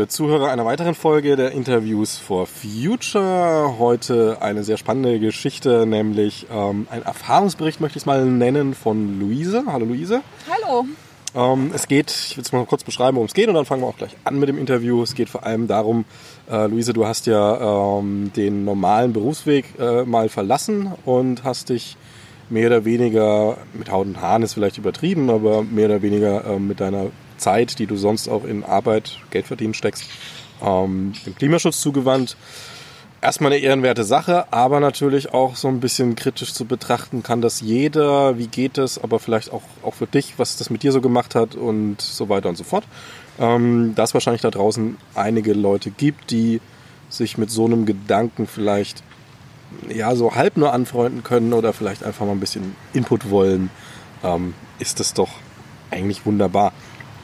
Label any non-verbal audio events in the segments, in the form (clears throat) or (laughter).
liebe Zuhörer einer weiteren Folge der Interviews for Future. Heute eine sehr spannende Geschichte, nämlich ähm, ein Erfahrungsbericht möchte ich es mal nennen von Luise. Hallo Luise. Hallo. Ähm, es geht, ich will es mal kurz beschreiben, worum es geht und dann fangen wir auch gleich an mit dem Interview. Es geht vor allem darum, äh, Luise, du hast ja ähm, den normalen Berufsweg äh, mal verlassen und hast dich mehr oder weniger, mit Haut und Haaren ist vielleicht übertrieben, aber mehr oder weniger äh, mit deiner Zeit, die du sonst auch in Arbeit, Geld verdienen steckst, ähm, dem Klimaschutz zugewandt. Erstmal eine ehrenwerte Sache, aber natürlich auch so ein bisschen kritisch zu betrachten kann das jeder, wie geht es, aber vielleicht auch, auch für dich, was das mit dir so gemacht hat und so weiter und so fort. Ähm, dass wahrscheinlich da draußen einige Leute gibt, die sich mit so einem Gedanken vielleicht ja so halb nur anfreunden können oder vielleicht einfach mal ein bisschen Input wollen, ähm, ist das doch eigentlich wunderbar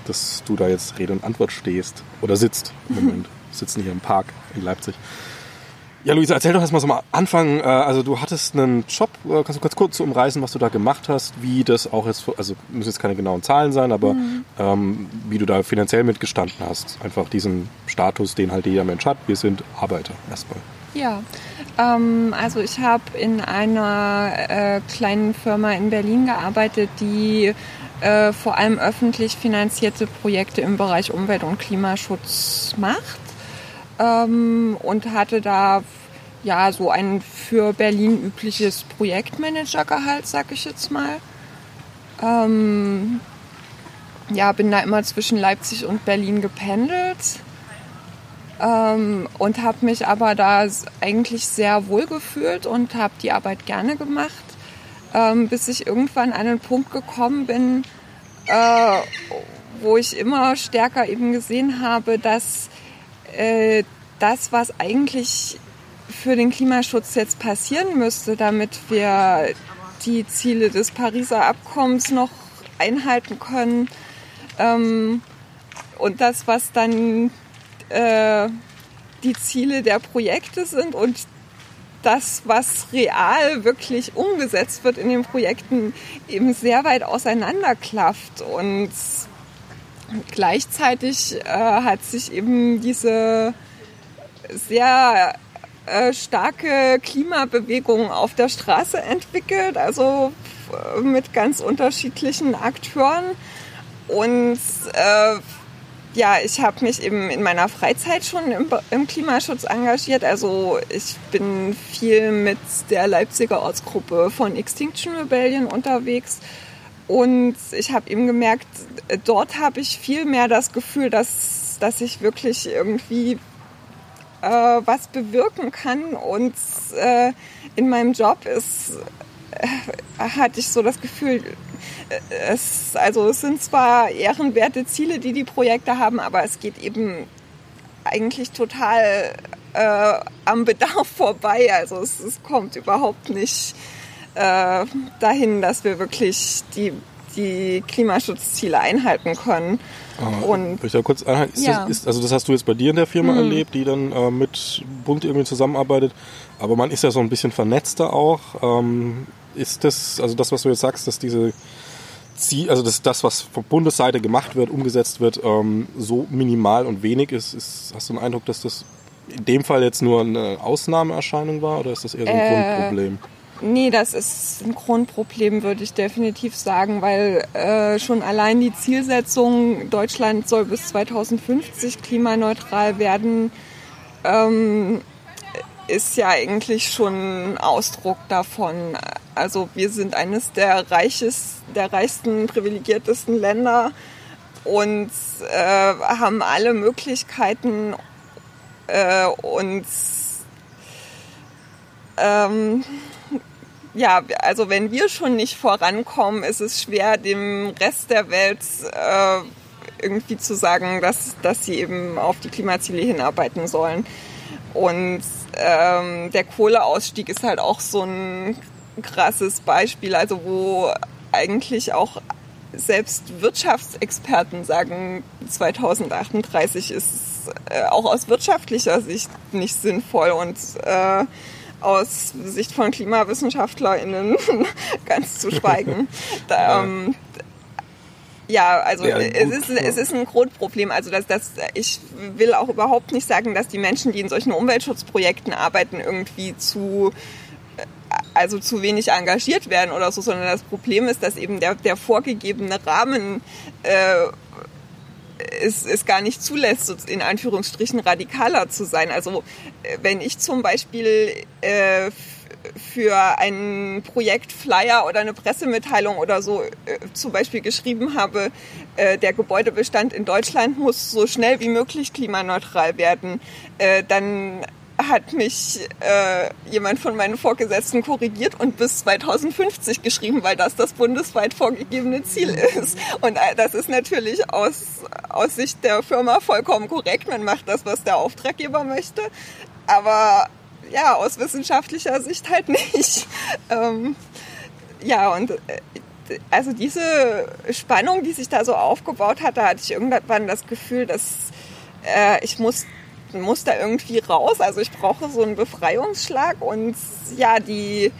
dass du da jetzt Rede und Antwort stehst oder sitzt im Moment. Wir sitzen hier im Park in Leipzig. Ja, Luisa, erzähl doch erstmal so mal Anfang. Äh, also du hattest einen Job, äh, kannst du ganz kurz umreißen, was du da gemacht hast, wie das auch jetzt, also müssen jetzt keine genauen Zahlen sein, aber mhm. ähm, wie du da finanziell mitgestanden hast. Einfach diesen Status, den halt jeder Mensch hat. Wir sind Arbeiter erstmal. Ja, ähm, also ich habe in einer äh, kleinen Firma in Berlin gearbeitet, die äh, vor allem öffentlich finanzierte Projekte im Bereich Umwelt- und Klimaschutz macht ähm, und hatte da ja so ein für Berlin übliches Projektmanagergehalt, sag ich jetzt mal. Ähm, ja, bin da immer zwischen Leipzig und Berlin gependelt ähm, und habe mich aber da eigentlich sehr wohl gefühlt und habe die Arbeit gerne gemacht ähm, bis ich irgendwann an einen Punkt gekommen bin, äh, wo ich immer stärker eben gesehen habe, dass äh, das, was eigentlich für den Klimaschutz jetzt passieren müsste, damit wir die Ziele des Pariser Abkommens noch einhalten können, ähm, und das, was dann äh, die Ziele der Projekte sind und das, was real wirklich umgesetzt wird in den Projekten, eben sehr weit auseinanderklafft. Und gleichzeitig äh, hat sich eben diese sehr äh, starke Klimabewegung auf der Straße entwickelt, also äh, mit ganz unterschiedlichen Akteuren. Und äh, ja, ich habe mich eben in meiner Freizeit schon im, im, Klimaschutz engagiert. Also ich bin viel mit der Leipziger Ortsgruppe von Extinction Rebellion unterwegs. Und ich habe eben gemerkt, dort habe ich viel mehr das Gefühl, dass, dass ich wirklich irgendwie äh, was bewirken kann. Und äh, in meinem Job ist, äh, hatte ich so das Gefühl, es, also es sind zwar ehrenwerte Ziele, die die Projekte haben, aber es geht eben eigentlich total äh, am Bedarf vorbei. Also es, es kommt überhaupt nicht äh, dahin, dass wir wirklich die, die Klimaschutzziele einhalten können. Ah, und ich da kurz einhalten? Ist ja. das, ist, also das hast du jetzt bei dir in der Firma mhm. erlebt, die dann äh, mit Bund irgendwie zusammenarbeitet. Aber man ist ja so ein bisschen vernetzter auch. Ähm, ist das, also das, was du jetzt sagst, dass diese Ziel, also dass das, was von Bundesseite gemacht wird, umgesetzt wird, ähm, so minimal und wenig ist, ist, hast du den Eindruck, dass das in dem Fall jetzt nur eine Ausnahmeerscheinung war oder ist das eher so ein äh, Grundproblem? Nee, das ist ein Grundproblem, würde ich definitiv sagen, weil äh, schon allein die Zielsetzung, Deutschland soll bis 2050 klimaneutral werden, ähm, ist ja eigentlich schon Ausdruck davon. Also wir sind eines der, reiches, der reichsten, privilegiertesten Länder und äh, haben alle Möglichkeiten äh, uns ähm, ja, also wenn wir schon nicht vorankommen, ist es schwer, dem Rest der Welt äh, irgendwie zu sagen, dass, dass sie eben auf die Klimaziele hinarbeiten sollen. Und ähm, der Kohleausstieg ist halt auch so ein krasses Beispiel, also wo eigentlich auch selbst Wirtschaftsexperten sagen, 2038 ist äh, auch aus wirtschaftlicher Sicht nicht sinnvoll und äh, aus Sicht von KlimawissenschaftlerInnen (laughs) ganz zu schweigen. (laughs) Da, ähm, Ja, also ja, es, ist, es ist ein Grundproblem. Also dass, dass ich will auch überhaupt nicht sagen, dass die Menschen, die in solchen Umweltschutzprojekten arbeiten, irgendwie zu also zu wenig engagiert werden oder so, sondern das Problem ist, dass eben der, der vorgegebene Rahmen äh, es, es gar nicht zulässt, in Anführungsstrichen radikaler zu sein. Also äh, wenn ich zum Beispiel äh, für ein Projekt Flyer oder eine Pressemitteilung oder so äh, zum Beispiel geschrieben habe, äh, der Gebäudebestand in Deutschland muss so schnell wie möglich klimaneutral werden, äh, dann hat mich äh, jemand von meinen Vorgesetzten korrigiert und bis 2050 geschrieben, weil das das bundesweit vorgegebene Ziel (laughs) ist. Und äh, das ist natürlich aus, aus Sicht der Firma vollkommen korrekt. Man macht das, was der Auftraggeber möchte. Aber ja, aus wissenschaftlicher Sicht halt (laughs) nicht. Ähm, ja, und äh, also diese Spannung, die sich da so aufgebaut hat, da hatte ich irgendwann das Gefühl, dass äh, ich muss muss da irgendwie raus. Also ich brauche so einen Befreiungsschlag und ja, die,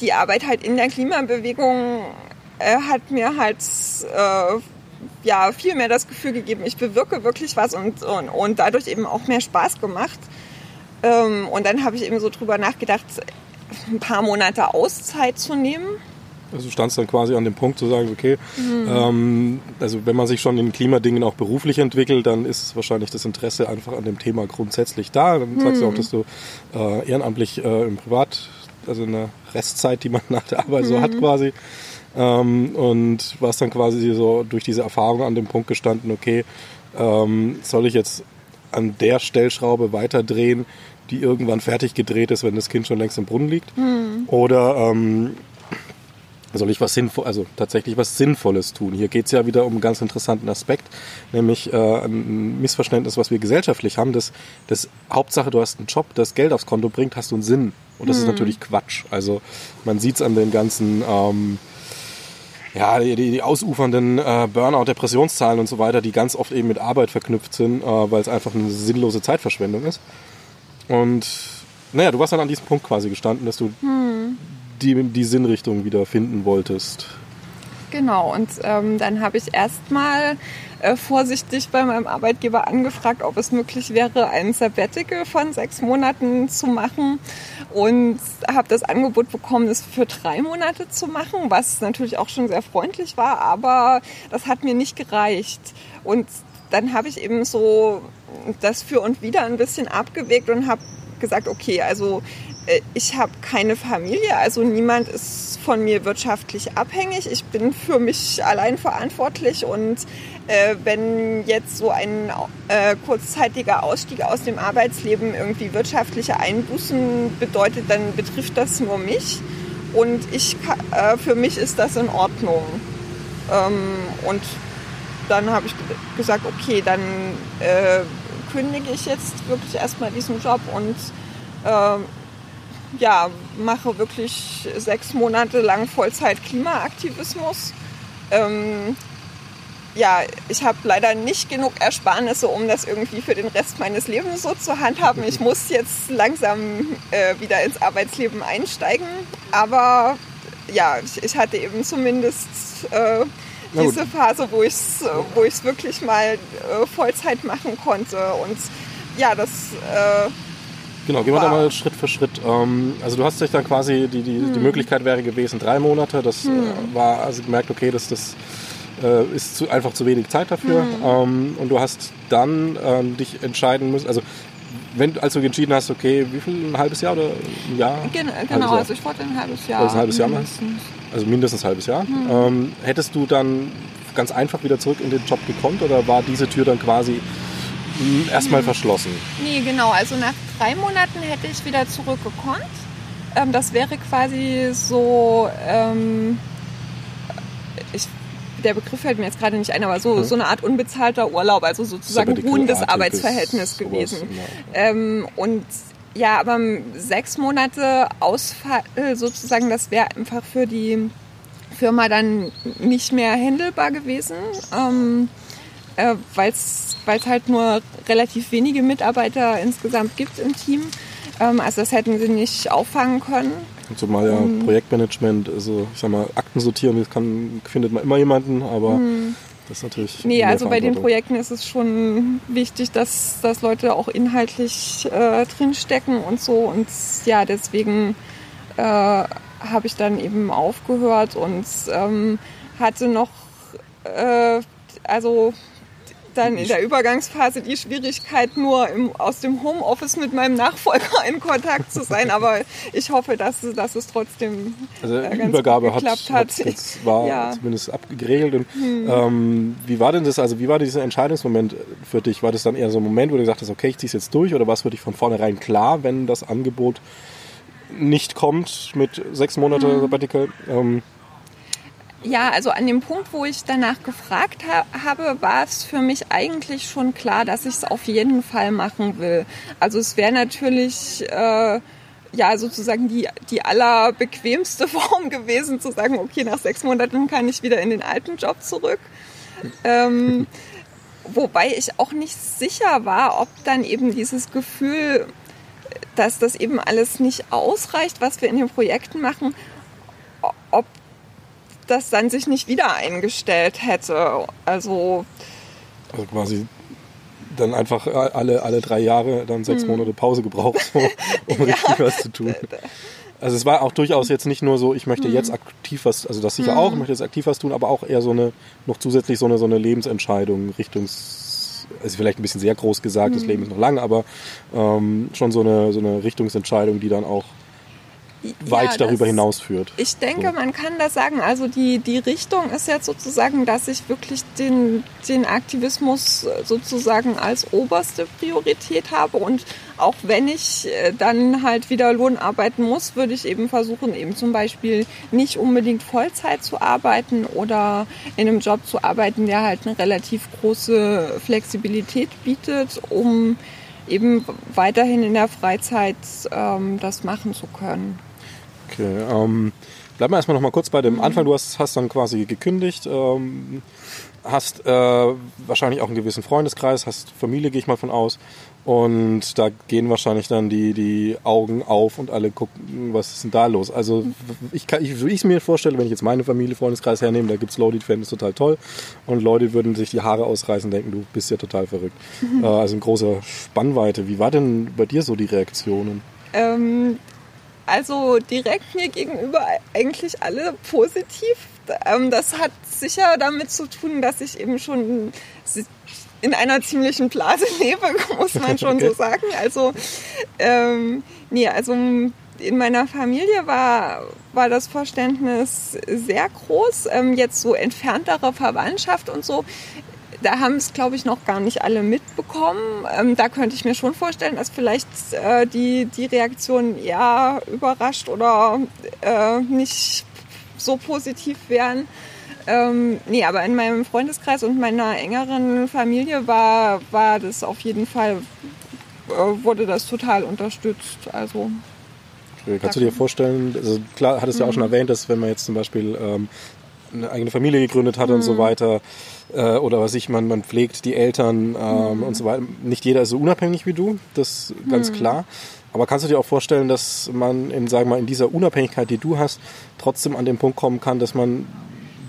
die Arbeit halt in der Klimabewegung äh, hat mir halt äh, ja viel mehr das Gefühl gegeben, ich bewirke wirklich was und, und, und dadurch eben auch mehr Spaß gemacht. Ähm, und dann habe ich eben so drüber nachgedacht, ein paar Monate Auszeit zu nehmen also du standst dann quasi an dem Punkt zu sagen, okay, mhm. ähm, also wenn man sich schon in Klimadingen auch beruflich entwickelt, dann ist wahrscheinlich das Interesse einfach an dem Thema grundsätzlich da. Dann mhm. sagst du auch, mhm. dass du äh, ehrenamtlich äh, im Privat, also in der Restzeit, die man nach der Arbeit mhm. so hat mhm. quasi, ähm, und warst dann quasi so durch diese Erfahrung an dem Punkt gestanden, okay, ähm, soll ich jetzt an der Stellschraube weiterdrehen, die irgendwann fertig gedreht ist, wenn das Kind schon längst im Brunnen liegt? Mhm. Oder ähm, soll ich was sinnvoll, also tatsächlich was Sinnvolles tun. Hier geht es ja wieder um einen ganz interessanten Aspekt, nämlich äh, ein Missverständnis, was wir gesellschaftlich haben, dass, dass Hauptsache du hast einen Job, das Geld aufs Konto bringt, hast du einen Sinn. Und das mhm. ist natürlich Quatsch. Also man sieht es an den ganzen ähm, ja, die, die ausufernden äh, Burnout, Depressionszahlen und so weiter, die ganz oft eben mit Arbeit verknüpft sind, äh, weil es einfach eine sinnlose Zeitverschwendung ist. Und naja, du warst dann an diesem Punkt quasi gestanden, dass du hm die, die Sinnrichtung wieder finden wolltest. Genau, und ähm, dann habe ich erstmal äh, vorsichtig bei meinem Arbeitgeber angefragt, ob es möglich wäre, ein Sabbatical von sechs Monaten zu machen und habe das Angebot bekommen, es für drei Monate zu machen, was natürlich auch schon sehr freundlich war, aber das hat mir nicht gereicht. Und dann habe ich eben so das für und wieder ein bisschen abgewegt und habe gesagt, okay, also äh, ich habe keine Familie, also niemand ist von mir wirtschaftlich abhängig. Ich bin für mich allein verantwortlich und äh, wenn jetzt so ein äh, kurzzeitiger Ausstieg aus dem Arbeitsleben irgendwie wirtschaftliche Einbußen bedeutet, dann betrifft das nur mich und ich äh, für mich ist das in Ordnung. Ähm, und dann habe ich gesagt, okay, dann äh, kündige ich jetzt wirklich erstmal diesen Job und ähm, ja, mache wirklich sechs Monate lang Vollzeit Klimaaktivismus. Ähm, ja, ich habe leider nicht genug Ersparnisse, um das irgendwie für den Rest meines Lebens so zu handhaben. Ich (laughs) muss jetzt langsam äh, wieder ins Arbeitsleben einsteigen. Aber ja, ich, ich hatte eben zumindest äh, diese Phase, wo ich es wo wirklich mal äh, Vollzeit machen konnte. Und ja, das äh, Genau, gehen wir da mal Schritt für Schritt. Ähm, also du hast dich dann quasi, die, die, hm. die Möglichkeit wäre gewesen, drei Monate. Das hm. Äh, war, also gemerkt, okay, das, das äh, ist zu, einfach zu wenig Zeit dafür. Hm. Ähm, und du hast dann ähm, dich entscheiden müssen, also wenn, als du entschieden hast, okay, wie viel, ein halbes Jahr oder ein Jahr? Gen genau, also ich wollte ein halbes Jahr. Also ein halbes Jahr mindestens. Also mindestens ein halbes Jahr. Hm. Ähm, hättest du dann ganz einfach wieder zurück in den Job gekonnt oder war diese Tür dann quasi erstmal verschlossen. Nee, genau. Also nach drei Monaten hätte ich wieder zurückgekonnt. Ähm, das wäre quasi so, ähm, ich, der Begriff fällt mir jetzt gerade nicht ein, aber so, hm. so eine Art unbezahlter Urlaub, also sozusagen ruhendes Arbeitsverhältnis gewesen. Ähm, und ja, aber sechs Monate Ausfall sozusagen, das wäre einfach für die Firma dann nicht mehr händelbar gewesen. Ähm, äh, weil es halt nur relativ wenige Mitarbeiter insgesamt gibt im Team. Ähm, also das hätten sie nicht auffangen können. Zumal ja mhm. Projektmanagement, also ich sag mal, Akten sortieren, das kann, findet man immer jemanden, aber mhm. das ist natürlich. Nee, also bei den Projekten ist es schon wichtig, dass, dass Leute auch inhaltlich äh, drinstecken und so. Und ja, deswegen äh, habe ich dann eben aufgehört und ähm, hatte noch, äh, also dann in der Übergangsphase die Schwierigkeit, nur im, aus dem Homeoffice mit meinem Nachfolger in Kontakt zu sein. (laughs) Aber ich hoffe, dass, dass es trotzdem also äh, ganz Übergabe gut geklappt hat. hat. Das war ja. zumindest abgeregelt. Und, hm. ähm, wie war denn das? Also wie war dieser Entscheidungsmoment für dich? War das dann eher so ein Moment, wo du gesagt hast, okay, ich ziehe es jetzt durch, oder war es für dich von vornherein klar, wenn das Angebot nicht kommt mit sechs Monate hm. Sabbatical? Ähm, ja, also an dem Punkt, wo ich danach gefragt ha habe, war es für mich eigentlich schon klar, dass ich es auf jeden Fall machen will. Also es wäre natürlich äh, ja sozusagen die, die allerbequemste (laughs) Form gewesen, zu sagen, okay, nach sechs Monaten kann ich wieder in den alten Job zurück. Ähm, wobei ich auch nicht sicher war, ob dann eben dieses Gefühl, dass das eben alles nicht ausreicht, was wir in den Projekten machen, ob das dann sich nicht wieder eingestellt hätte. Also, also quasi dann einfach alle, alle drei Jahre dann sechs hm. Monate Pause gebraucht, (laughs) um, um ja. richtig was zu tun. Also es war auch durchaus jetzt nicht nur so, ich möchte hm. jetzt aktiv was, also das sicher hm. auch, ich möchte jetzt aktiv was tun, aber auch eher so eine, noch zusätzlich so eine, so eine Lebensentscheidung Richtungs, also vielleicht ein bisschen sehr groß gesagt, das hm. Leben ist noch lang, aber ähm, schon so eine, so eine Richtungsentscheidung, die dann auch weit ja, darüber hinaus führt. Ich denke, so. man kann das sagen. Also die, die Richtung ist jetzt sozusagen, dass ich wirklich den, den Aktivismus sozusagen als oberste Priorität habe. Und auch wenn ich äh, dann halt wieder Lohn arbeiten muss, würde ich eben versuchen, eben zum Beispiel nicht unbedingt Vollzeit zu arbeiten oder in einem Job zu arbeiten, der halt eine relativ große Flexibilität bietet, um eben weiterhin in der Freizeit ähm, das machen zu können. Okay, ähm, bleiben wir erstmal noch mal kurz bei dem mhm. Anfang. Du hast, hast dann quasi gekündigt, ähm, hast äh, wahrscheinlich auch einen gewissen Freundeskreis, hast Familie, gehe ich mal von aus. Und da gehen wahrscheinlich dann die, die Augen auf und alle gucken, was ist denn da los? Also ich kann, ich, wie ich es mir vorstelle, wenn ich jetzt meine Familie, Freundeskreis hernehme, da gibt es Leute, die fänden es total toll. Und Leute würden sich die Haare ausreißen und denken, du bist ja total verrückt. Mhm. Äh, also in großer Spannweite. Wie war denn bei dir so die Reaktionen? Ähm, also direkt mir gegenüber eigentlich alle positiv. Ähm, das hat sicher damit zu tun, dass ich eben schon in einer ziemlichen Blase (laughs) lebe, muss man schon okay. so sagen. Also, ähm, nee, also in meiner Familie war, war das Verständnis sehr groß. Ähm, jetzt so entferntere Verwandtschaft und so da haben es, glaube ich, noch gar nicht alle mitbekommen. Ähm, da könnte ich mir schon vorstellen, dass vielleicht äh, die, die Reaktionen eher überrascht oder äh, nicht so positiv wären. Ähm, nee, aber in meinem Freundeskreis und meiner engeren Familie war, war das auf jeden Fall, äh, wurde das total unterstützt. Also Kannst du dir vorstellen, also klar, hattest du ja auch schon mhm. erwähnt, dass wenn man jetzt zum Beispiel ähm, eine eigene Familie gegründet hat mhm. und so mhm. weiter, äh, oder was ich, man, man pflegt die Eltern ähm, mhm. und so weiter. Nicht jeder ist so unabhängig wie du, das ist ganz mhm. klar. Aber kannst du dir auch vorstellen, dass man in, sagen wir mal, in dieser Unabhängigkeit, die du hast, trotzdem an den Punkt kommen kann, dass man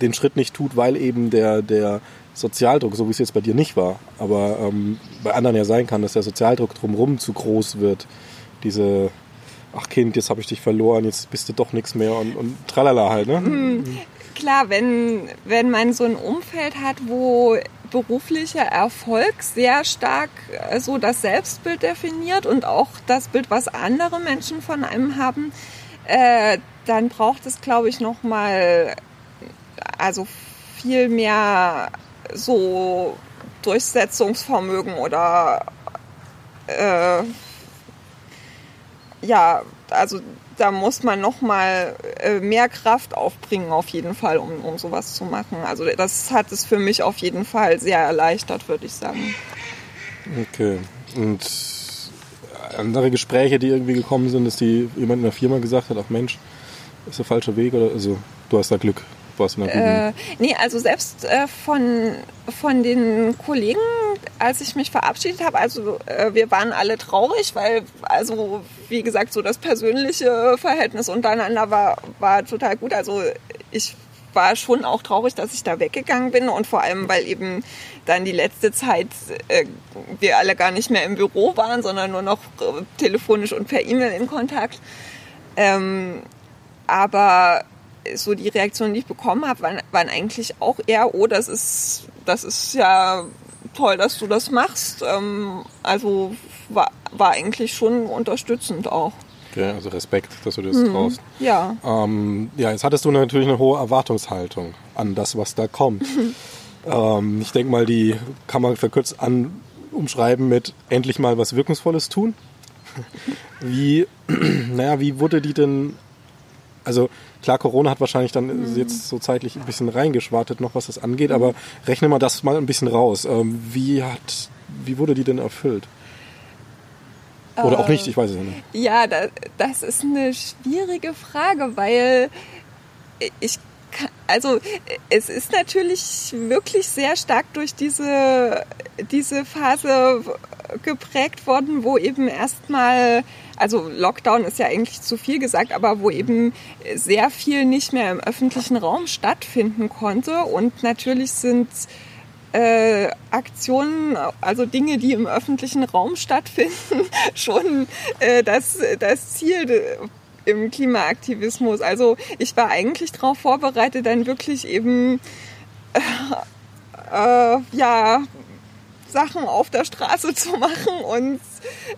den Schritt nicht tut, weil eben der, der Sozialdruck, so wie es jetzt bei dir nicht war, aber ähm, bei anderen ja sein kann, dass der Sozialdruck drumherum zu groß wird. Diese, ach Kind, jetzt habe ich dich verloren, jetzt bist du doch nichts mehr und, und tralala halt, ne? Klar, wenn, wenn man so ein Umfeld hat, wo beruflicher Erfolg sehr stark äh, so das Selbstbild definiert und auch das Bild, was andere Menschen von einem haben, äh, dann braucht es, glaube ich, noch mal also viel mehr so Durchsetzungsvermögen oder äh, ja, also da muss man noch mal äh, mehr Kraft aufbringen, auf jeden Fall, um, um sowas zu machen. Also das hat es für mich auf jeden Fall sehr erleichtert, würde ich sagen. Okay. Und andere Gespräche, die irgendwie gekommen sind, dass die jemand in der Firma gesagt hat, ach Mensch, ist der falsche Weg oder also du hast da Glück. In der äh, nee, also selbst äh, von, von den Kollegen, als ich mich verabschiedet habe, also äh, wir waren alle traurig, weil, also wie gesagt, so das persönliche Verhältnis untereinander war, war total gut. Also ich war schon auch traurig, dass ich da weggegangen bin und vor allem, weil eben dann die letzte Zeit äh, wir alle gar nicht mehr im Büro waren, sondern nur noch äh, telefonisch und per E-Mail in Kontakt. Ähm, aber so die Reaktionen, die ich bekommen habe, waren, waren eigentlich auch eher, oh, das ist, das ist ja toll, dass du das machst. Ähm, also war, war eigentlich schon unterstützend auch. Okay, also Respekt, dass du das mhm. traust. Ja. Ähm, ja, jetzt hattest du natürlich eine hohe Erwartungshaltung an das, was da kommt. (laughs) ähm, ich denke mal, die kann man verkürzt an umschreiben mit endlich mal was Wirkungsvolles tun. (laughs) wie, (clears throat) naja, wie wurde die denn, also klar, Corona hat wahrscheinlich dann mhm. jetzt so zeitlich ein bisschen reingeschwartet noch, was das angeht, mhm. aber rechne mal das mal ein bisschen raus. Ähm, wie hat, wie wurde die denn erfüllt? Oder auch nicht, ich weiß es nicht. Ja, das, das ist eine schwierige Frage, weil ich also es ist natürlich wirklich sehr stark durch diese, diese Phase geprägt worden, wo eben erstmal, also Lockdown ist ja eigentlich zu viel gesagt, aber wo eben sehr viel nicht mehr im öffentlichen Raum stattfinden konnte. Und natürlich sind äh, Aktionen, also Dinge, die im öffentlichen Raum stattfinden, (laughs) schon äh, das, das Ziel im Klimaaktivismus. Also ich war eigentlich darauf vorbereitet, dann wirklich eben äh, äh, ja Sachen auf der Straße (laughs) zu machen und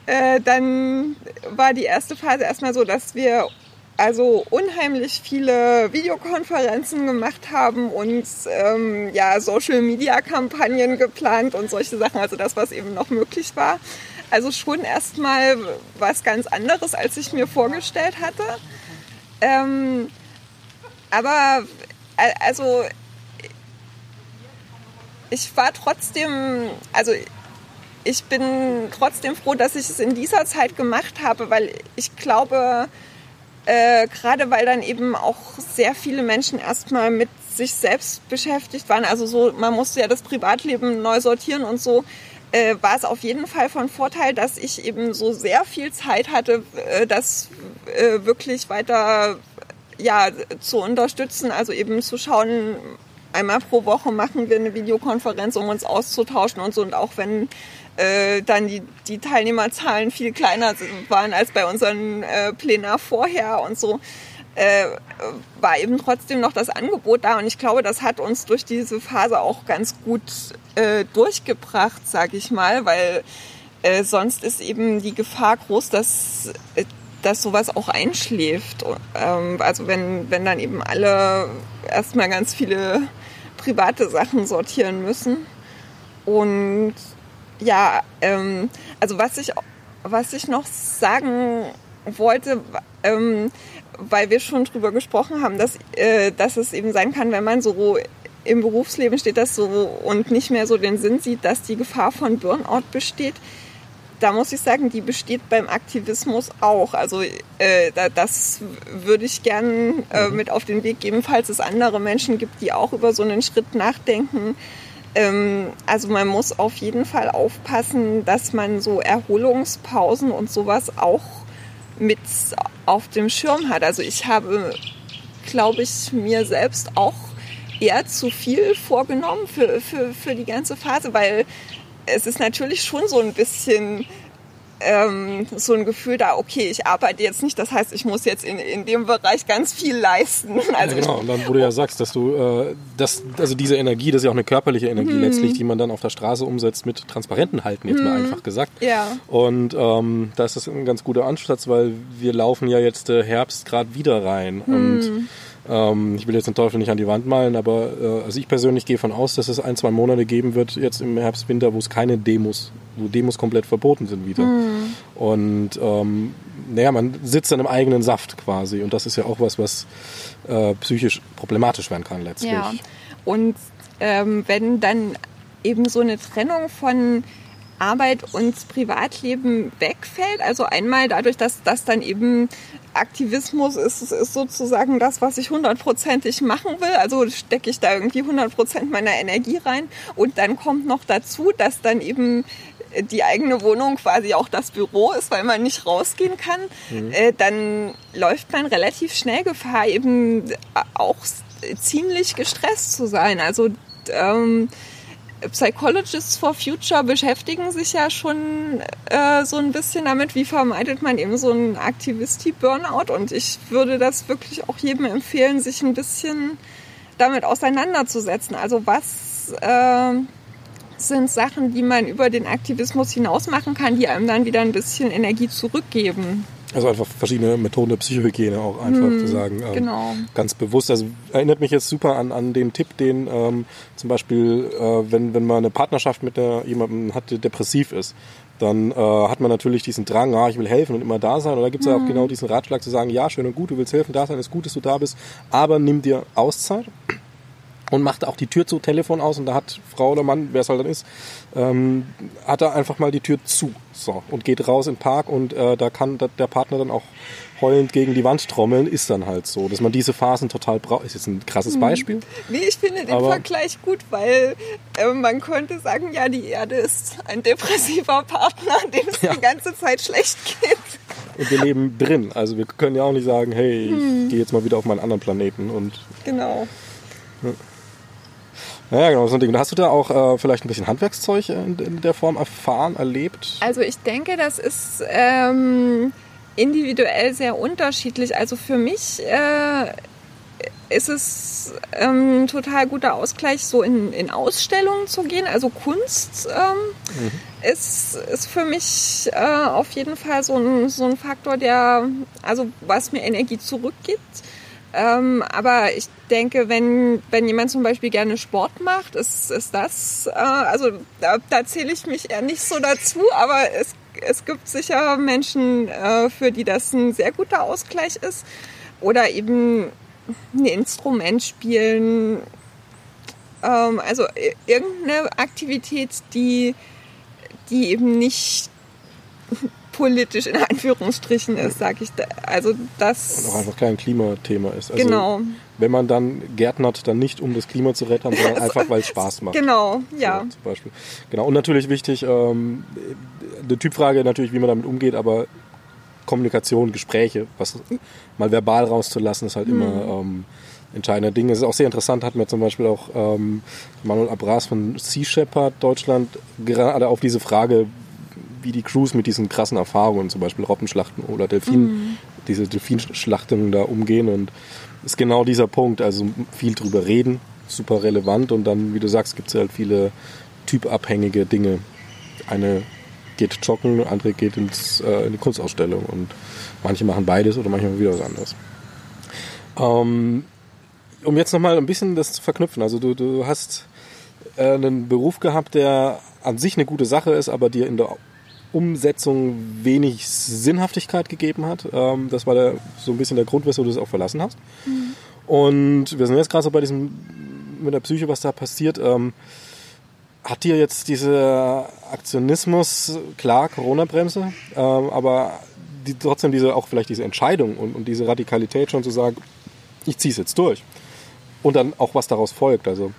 äh, dann war die erste Phase erstmal so, dass wir also unheimlich viele Videokonferenzen gemacht haben und ähm, ja Social Media Kampagnen geplant und solche Sachen, also das, was eben noch möglich war. Also schon erstmal was ganz anderes, als ich mir vorgestellt hatte. Ähm, aber also ich war trotzdem, also ich bin trotzdem froh, dass ich es in dieser Zeit gemacht habe, weil ich glaube, äh, gerade weil dann eben auch sehr viele Menschen erstmal mit sich selbst beschäftigt waren. Also so, man musste ja das Privatleben neu sortieren und so. Äh, war es auf jeden Fall von Vorteil, dass ich eben so sehr viel Zeit hatte, äh, das äh, wirklich weiter ja, zu unterstützen, also eben zu schauen, einmal pro Woche machen wir eine Videokonferenz, um uns auszutauschen und so. Und auch wenn äh, dann die, die Teilnehmerzahlen viel kleiner waren als bei unseren äh, Plenar vorher und so, äh, war eben trotzdem noch das Angebot da. Und ich glaube, das hat uns durch diese Phase auch ganz gut äh, durchgebracht, sage ich mal, weil äh, sonst ist eben die Gefahr groß, dass äh, dass sowas auch einschläft. Ähm, also wenn, wenn dann eben alle erstmal ganz viele private Sachen sortieren müssen. Und ja, ähm, also was ich, was ich noch sagen wollte, ähm, weil wir schon drüber gesprochen haben, dass, äh, dass es eben sein kann, wenn man so im Berufsleben steht das so und nicht mehr so den Sinn sieht, dass die Gefahr von Burnout besteht. Da muss ich sagen, die besteht beim Aktivismus auch. Also äh, das würde ich gern äh, mhm. mit auf den Weg geben, falls es andere Menschen gibt, die auch über so einen Schritt nachdenken ähm, also man muss auf jeden Fall aufpassen, dass man so Erholungspausen und sowas auch mit auf dem Schirm hat. Also ich habe, glaube ich, mir selbst auch eher zu viel vorgenommen für, für, für die ganze Phase, weil es ist natürlich schon so ein bisschen ähm, so ein Gefühl da, okay, ich arbeite jetzt nicht, das heißt, ich muss jetzt in, in dem Bereich ganz viel leisten. (laughs) Also ja, genau, und dann, wo du ja sagst, dass du, äh, das, also diese Energie, das ist ja auch eine körperliche Energie mhm. letztlich, die man dann auf der Straße umsetzt mit transparenten Halten, jetzt mhm. mal einfach gesagt. Ja. Und ähm, da ist das ein ganz guter Ansatz, weil wir laufen ja jetzt äh, Herbst gerade wieder rein mhm. und ähm, ich will jetzt den Teufel nicht an die Wand malen, aber äh, also ich persönlich gehe von aus, dass es ein, zwei Monate geben wird, jetzt im Herbst, Winter, wo es keine Demos, wo Demos komplett verboten sind wieder. Mhm. Und ähm, naja, man sitzt dann im eigenen Saft quasi. Und das ist ja auch was, was äh, psychisch problematisch werden kann letztlich. Ja. Und ähm, wenn dann eben so eine Trennung von Arbeit und Privatleben wegfällt. Also einmal dadurch, dass das dann eben Aktivismus ist, ist sozusagen das, was ich hundertprozentig machen will. Also stecke ich da irgendwie hundertprozent meiner Energie rein. Und dann kommt noch dazu, dass dann eben die eigene Wohnung quasi auch das Büro ist, weil man nicht rausgehen kann, mhm. äh, dann läuft man relativ schnell Gefahr, eben auch ziemlich gestresst zu sein. Also ähm, Psychologists for Future beschäftigen sich ja schon äh, so ein bisschen damit, wie vermeidet man eben so einen Aktivisti-Burnout. Und ich würde das wirklich auch jedem empfehlen, sich ein bisschen damit auseinanderzusetzen. Also was äh, sind Sachen, die man über den Aktivismus hinaus machen kann, die einem dann wieder ein bisschen Energie zurückgeben. Also einfach verschiedene Methoden der Psychohygiene auch einfach hm, zu sagen. Ähm, genau. Ganz bewusst. Also erinnert mich jetzt super an, an den Tipp, den ähm, zum Beispiel, äh, wenn, wenn man eine Partnerschaft mit der, jemandem hat, der depressiv ist, dann äh, hat man natürlich diesen Drang, ah, ich will helfen und immer da sein. Und da gibt es ja auch hm. genau diesen Ratschlag zu sagen, ja, schön und gut, du willst helfen, da sein, ist gut, dass du da bist, aber nimm dir Auszeit und macht auch die Tür zu, Telefon aus und da hat Frau oder Mann, wer es halt dann ist, ähm, hat er einfach mal die Tür zu so, und geht raus in den Park und äh, da kann der Partner dann auch heulend gegen die Wand trommeln, ist dann halt so, dass man diese Phasen total braucht. Ist jetzt ein krasses mhm. Beispiel. Nee, ich finde den Vergleich gut, weil äh, man könnte sagen, ja, die Erde ist ein depressiver Partner, (laughs) dem es ja. die ganze Zeit schlecht geht. Und wir leben drin. Also wir können ja auch nicht sagen, hey, hm. ich gehe jetzt mal wieder auf meinen anderen Planeten und. Genau. Ja. Ja, genau, so ein Ding. Hast du da auch äh, vielleicht ein bisschen Handwerkszeug in, in, der Form erfahren, erlebt? Also ich denke, das ist ähm, individuell sehr unterschiedlich. Also für mich äh, ist es ähm, ein total guter Ausgleich, so in, in Ausstellungen zu gehen. Also Kunst ähm, mhm. ist, ist für mich äh, auf jeden Fall so ein, so ein Faktor, der, also was mir Energie zurückgibt. Ähm, aber ich denke, wenn, wenn jemand zum Beispiel gerne Sport macht, ist, ist das, äh, also da, da zähle ich mich eher nicht so dazu, aber es, es gibt sicher Menschen, äh, für die das ein sehr guter Ausgleich ist. Oder eben ein Instrument spielen. Ähm, also irgendeine Aktivität, die, die eben nicht politisch in Anführungsstrichen ist, sage ich. Da. Also das und auch einfach kein Klimathema ist. Also genau. Wenn man dann gärtnert, dann nicht um das Klima zu retten, sondern (laughs) einfach weil es Spaß macht. Genau, ja. So, zum Beispiel. Genau. Und natürlich wichtig, ähm, eine Typfrage natürlich, wie man damit umgeht, aber Kommunikation, Gespräche, was mal verbal rauszulassen, ist halt hm. immer ähm, entscheidender Ding. Es ist auch sehr interessant, hat mir zum Beispiel auch ähm, Manuel Abras von Sea Shepherd Deutschland gerade auf diese Frage, wie die Crews mit diesen krassen Erfahrungen, zum Beispiel Robbenschlachten oder Delfin, mhm. diese Delfinschlachtungen da umgehen. Und ist genau dieser Punkt, also viel drüber reden, super relevant. Und dann, wie du sagst, gibt es halt viele typabhängige Dinge. Eine geht joggen, andere geht ins, äh, in die Kunstausstellung und manche machen beides oder manche machen wieder was anderes. Ähm, um jetzt nochmal ein bisschen das zu verknüpfen, also du, du hast äh, einen Beruf gehabt, der an sich eine gute Sache ist, aber dir in der Umsetzung wenig Sinnhaftigkeit gegeben hat. Ähm, das war der, so ein bisschen der Grund, weshalb du es auch verlassen hast. Mhm. Und wir sind jetzt gerade so bei diesem, mit der Psyche, was da passiert. Ähm, hat dir jetzt dieser Aktionismus, klar, Corona-Bremse, ähm, aber die, trotzdem diese, auch vielleicht diese Entscheidung und, und diese Radikalität schon zu sagen, ich ziehe es jetzt durch. Und dann auch was daraus folgt. Also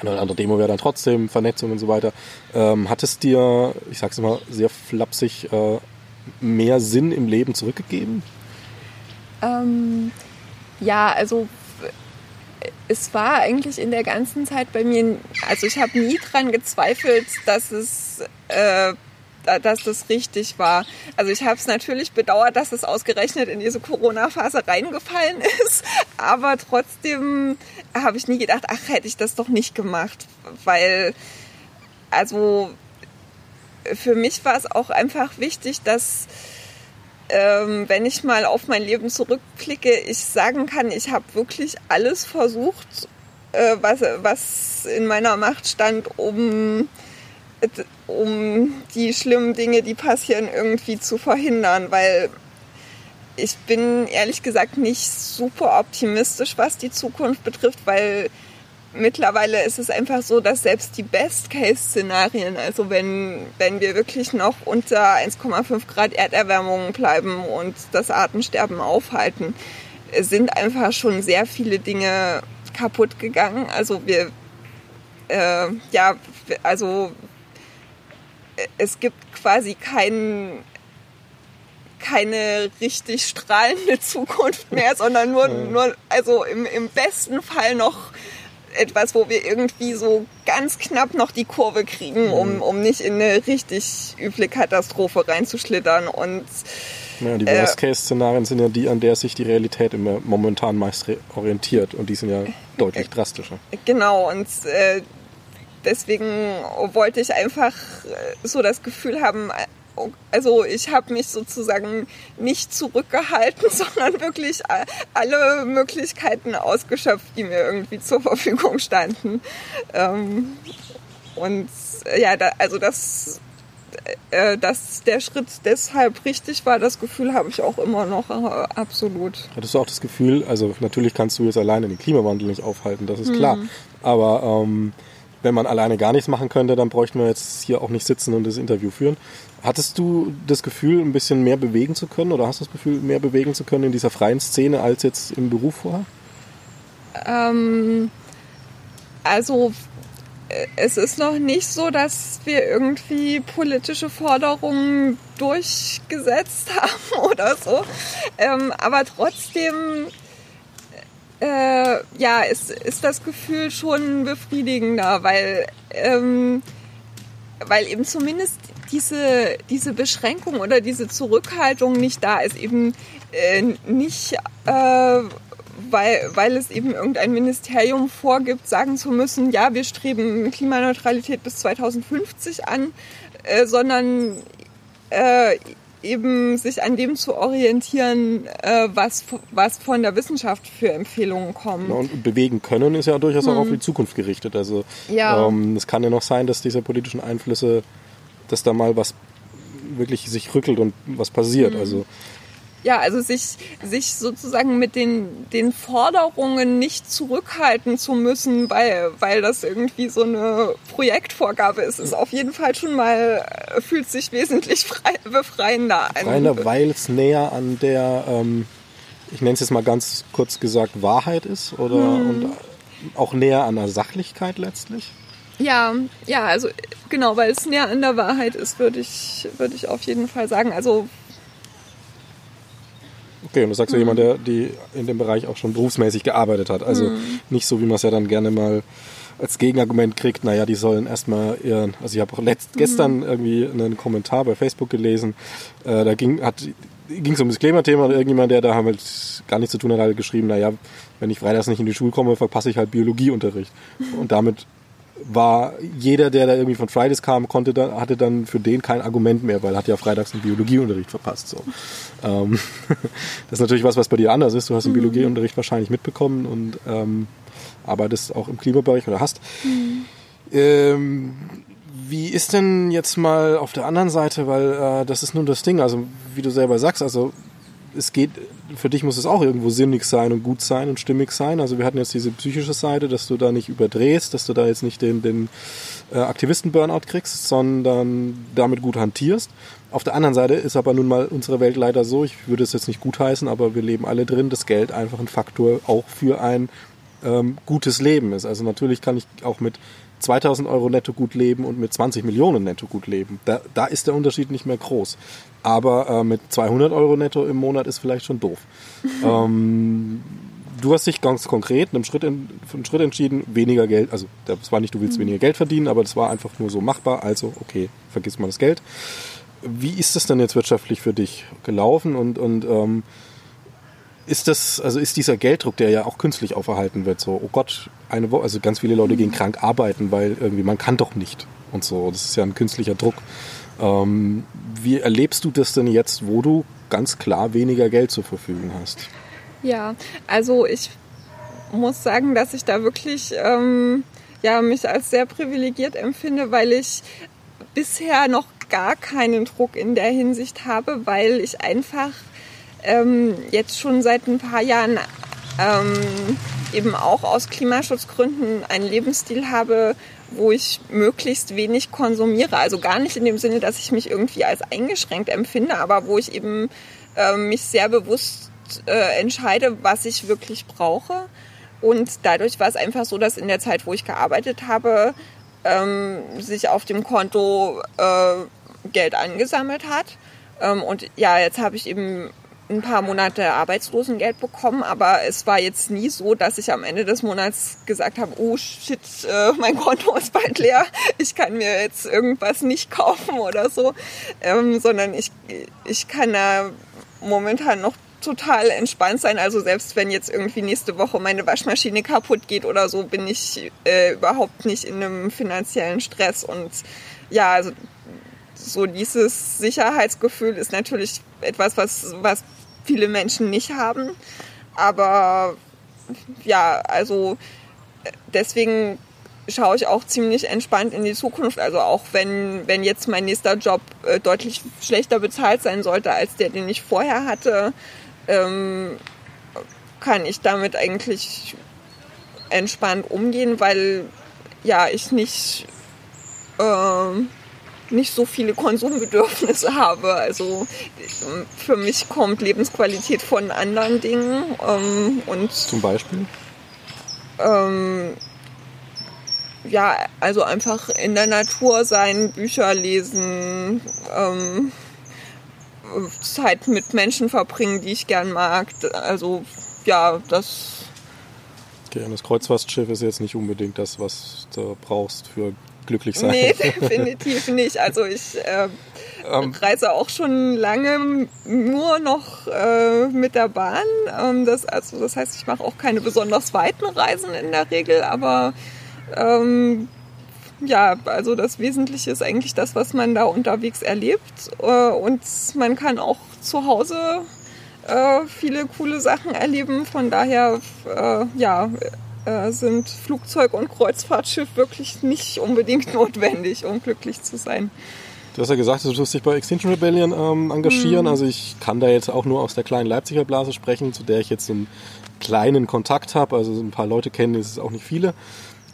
eine oder andere Demo wäre dann trotzdem, Vernetzung und so weiter. Ähm, hat es dir, ich sag's immer sehr flapsig, äh, mehr Sinn im Leben zurückgegeben? Ähm, ja, also es war eigentlich in der ganzen Zeit bei mir, also ich habe nie dran gezweifelt, dass es äh, dass das richtig war. Also ich habe es natürlich bedauert, dass es ausgerechnet in diese Corona-Phase reingefallen (laughs) ist, aber trotzdem habe ich nie gedacht, ach, hätte ich das doch nicht gemacht, weil also für mich war es auch einfach wichtig, dass ähm, wenn ich mal auf mein Leben zurückblicke, ich sagen kann, ich habe wirklich alles versucht, äh, was, was in meiner Macht stand, um um die schlimmen Dinge, die passieren, irgendwie zu verhindern, weil ich bin ehrlich gesagt nicht super optimistisch, was die Zukunft betrifft, weil mittlerweile ist es einfach so, dass selbst die Best-Case-Szenarien, also wenn, wenn wir wirklich noch unter 1,5 Grad Erderwärmung bleiben und das Artensterben aufhalten, sind einfach schon sehr viele Dinge kaputt gegangen. Also wir, äh, ja, also es gibt quasi keinen keine richtig strahlende (laughs) Zukunft mehr, sondern nur, nur also im, im besten Fall noch etwas, wo wir irgendwie so ganz knapp noch die Kurve kriegen, um, um nicht in eine richtig üble Katastrophe reinzuschlittern. Und ja, die äh, Worst-Case-Szenarien sind ja die, an der sich die Realität immer momentan meist orientiert. Und die sind ja deutlich äh, drastischer. Genau, und äh, deswegen wollte ich einfach äh, so das Gefühl haben, also ich habe mich sozusagen nicht zurückgehalten, (laughs) sondern wirklich alle Möglichkeiten ausgeschöpft, die mir irgendwie zur Verfügung standen. Ähm, und äh, ja, also das, äh, dass der Schritt deshalb richtig war, das Gefühl habe ich auch immer noch äh, absolut. Hattest du auch das Gefühl, also natürlich kannst du jetzt alleine den Klimawandel nicht aufhalten, das ist klar. Hm. Aber ähm, wenn man alleine gar nichts machen könnte, dann bräuchten wir jetzt hier auch nicht sitzen und das Interview führen. Hattest du das Gefühl, ein bisschen mehr bewegen zu können oder hast du das Gefühl, mehr bewegen zu können in dieser freien Szene als jetzt im Beruf vorher? Ähm, also äh, es ist noch nicht so, dass wir irgendwie politische Forderungen durchgesetzt (laughs) haben oder so. Ähm, aber trotzdem äh, ja, ist, ist das Gefühl schon befriedigender, weil, ähm, weil eben zumindest diese, diese Beschränkung oder diese Zurückhaltung nicht da ist, eben äh, nicht, äh, weil, weil es eben irgendein Ministerium vorgibt, sagen zu müssen, ja, wir streben Klimaneutralität bis 2050 an, äh, sondern äh, eben sich an dem zu orientieren, äh, was, was von der Wissenschaft für Empfehlungen kommen. Ja, und bewegen können ist ja durchaus hm. auch auf die Zukunft gerichtet. Also ja. ähm, es kann ja noch sein, dass diese politischen Einflüsse dass da mal was wirklich sich rückelt und was passiert. Mhm. Also ja, also sich, sich sozusagen mit den, den Forderungen nicht zurückhalten zu müssen, weil, weil das irgendwie so eine Projektvorgabe ist, ist auf jeden Fall schon mal, äh, fühlt sich wesentlich frei, befreiender an. Befreiender, weil es näher an der, ähm, ich nenne es jetzt mal ganz kurz gesagt, Wahrheit ist oder hm. und auch näher an der Sachlichkeit letztlich. Ja, ja, also genau, weil es näher an der Wahrheit ist, würde ich, würde ich auf jeden Fall sagen. Also Okay, und du sagst ja jemand, der die in dem Bereich auch schon berufsmäßig gearbeitet hat. Also mhm. nicht so, wie man es ja dann gerne mal als Gegenargument kriegt, naja, die sollen erstmal ihren, also ich habe auch letzt, mhm. gestern irgendwie einen Kommentar bei Facebook gelesen, äh, da ging hat ging es um das Klimathema und irgendjemand, der da halt gar nichts zu tun hat, hat geschrieben, naja, wenn ich freitags nicht in die Schule komme, verpasse ich halt Biologieunterricht. Und damit war jeder, der da irgendwie von Fridays kam, konnte da, hatte dann für den kein Argument mehr, weil er hat ja freitags einen Biologieunterricht verpasst. So. Ähm, (laughs) das ist natürlich was, was bei dir anders ist. Du hast den mhm. Biologieunterricht wahrscheinlich mitbekommen und ähm, arbeitest auch im Klimabereich oder hast. Mhm. Ähm, wie ist denn jetzt mal auf der anderen Seite, weil äh, das ist nun das Ding, also wie du selber sagst, also es geht, für dich muss es auch irgendwo sinnig sein und gut sein und stimmig sein. Also wir hatten jetzt diese psychische Seite, dass du da nicht überdrehst, dass du da jetzt nicht den, den äh, Aktivisten-Burnout kriegst, sondern damit gut hantierst. Auf der anderen Seite ist aber nun mal unsere Welt leider so, ich würde es jetzt nicht gutheißen, aber wir leben alle drin, dass Geld einfach ein Faktor auch für ein ähm, gutes Leben ist. Also natürlich kann ich auch mit 2000 Euro netto gut leben und mit 20 Millionen netto gut leben. Da, da ist der Unterschied nicht mehr groß. Aber äh, mit 200 Euro netto im Monat ist vielleicht schon doof. (laughs) ähm, du hast dich ganz konkret einen Schritt, in, einen Schritt entschieden, weniger Geld, also das war nicht, du willst mhm. weniger Geld verdienen, aber das war einfach nur so machbar, also okay, vergiss mal das Geld. Wie ist das denn jetzt wirtschaftlich für dich gelaufen und, und ähm, ist das, also ist dieser Gelddruck, der ja auch künstlich auferhalten wird, so, oh Gott, eine Woche, also ganz viele Leute gehen krank arbeiten, weil irgendwie man kann doch nicht und so. Das ist ja ein künstlicher Druck. Ähm, wie erlebst du das denn jetzt, wo du ganz klar weniger Geld zur Verfügung hast? Ja, also ich muss sagen, dass ich da wirklich ähm, ja, mich als sehr privilegiert empfinde, weil ich bisher noch gar keinen Druck in der Hinsicht habe, weil ich einfach ähm, jetzt schon seit ein paar Jahren ähm, eben auch aus Klimaschutzgründen einen Lebensstil habe, wo ich möglichst wenig konsumiere. Also gar nicht in dem Sinne, dass ich mich irgendwie als eingeschränkt empfinde, aber wo ich eben äh, mich sehr bewusst äh, entscheide, was ich wirklich brauche. Und dadurch war es einfach so, dass in der Zeit, wo ich gearbeitet habe, ähm, sich auf dem Konto äh, Geld angesammelt hat. Ähm, und ja, jetzt habe ich eben ein paar Monate Arbeitslosengeld bekommen, aber es war jetzt nie so, dass ich am Ende des Monats gesagt habe, oh shit, äh, mein Konto ist bald leer, ich kann mir jetzt irgendwas nicht kaufen oder so, ähm, sondern ich, ich kann da momentan noch total entspannt sein. Also selbst wenn jetzt irgendwie nächste Woche meine Waschmaschine kaputt geht oder so, bin ich äh, überhaupt nicht in einem finanziellen Stress. Und ja, also so dieses Sicherheitsgefühl ist natürlich etwas, was, was viele Menschen nicht haben. Aber ja, also deswegen schaue ich auch ziemlich entspannt in die Zukunft. Also auch wenn, wenn jetzt mein nächster Job äh, deutlich schlechter bezahlt sein sollte als der, den ich vorher hatte, ähm, kann ich damit eigentlich entspannt umgehen, weil ja ich nicht äh, nicht so viele Konsumbedürfnisse habe. Also für mich kommt Lebensqualität von anderen Dingen. Ähm, und Zum Beispiel? Ähm, ja, also einfach in der Natur sein, Bücher lesen, ähm, Zeit mit Menschen verbringen, die ich gern mag. Also ja, das. Okay, und das Kreuzfahrtschiff ist jetzt nicht unbedingt das, was du brauchst für glücklich sein. Nee, (laughs) definitiv nicht. Also ich äh, ähm, reise auch schon lange nur noch äh, mit der Bahn. Ähm, das, also das heißt, ich mache auch keine besonders weiten Reisen in der Regel, aber ähm, ja, also das Wesentliche ist eigentlich das, was man da unterwegs erlebt. Äh, und man kann auch zu Hause äh, viele coole Sachen erleben. Von daher, äh, ja, äh, sind Flugzeug und Kreuzfahrtschiff wirklich nicht unbedingt (laughs) notwendig, um glücklich zu sein. Du hast ja gesagt, du wirst dich bei Extinction Rebellion ähm, engagieren. Mhm. Also ich kann da jetzt auch nur aus der kleinen Leipziger Blase sprechen, zu der ich jetzt einen kleinen Kontakt habe. Also ein paar Leute kennen, ist es auch nicht viele.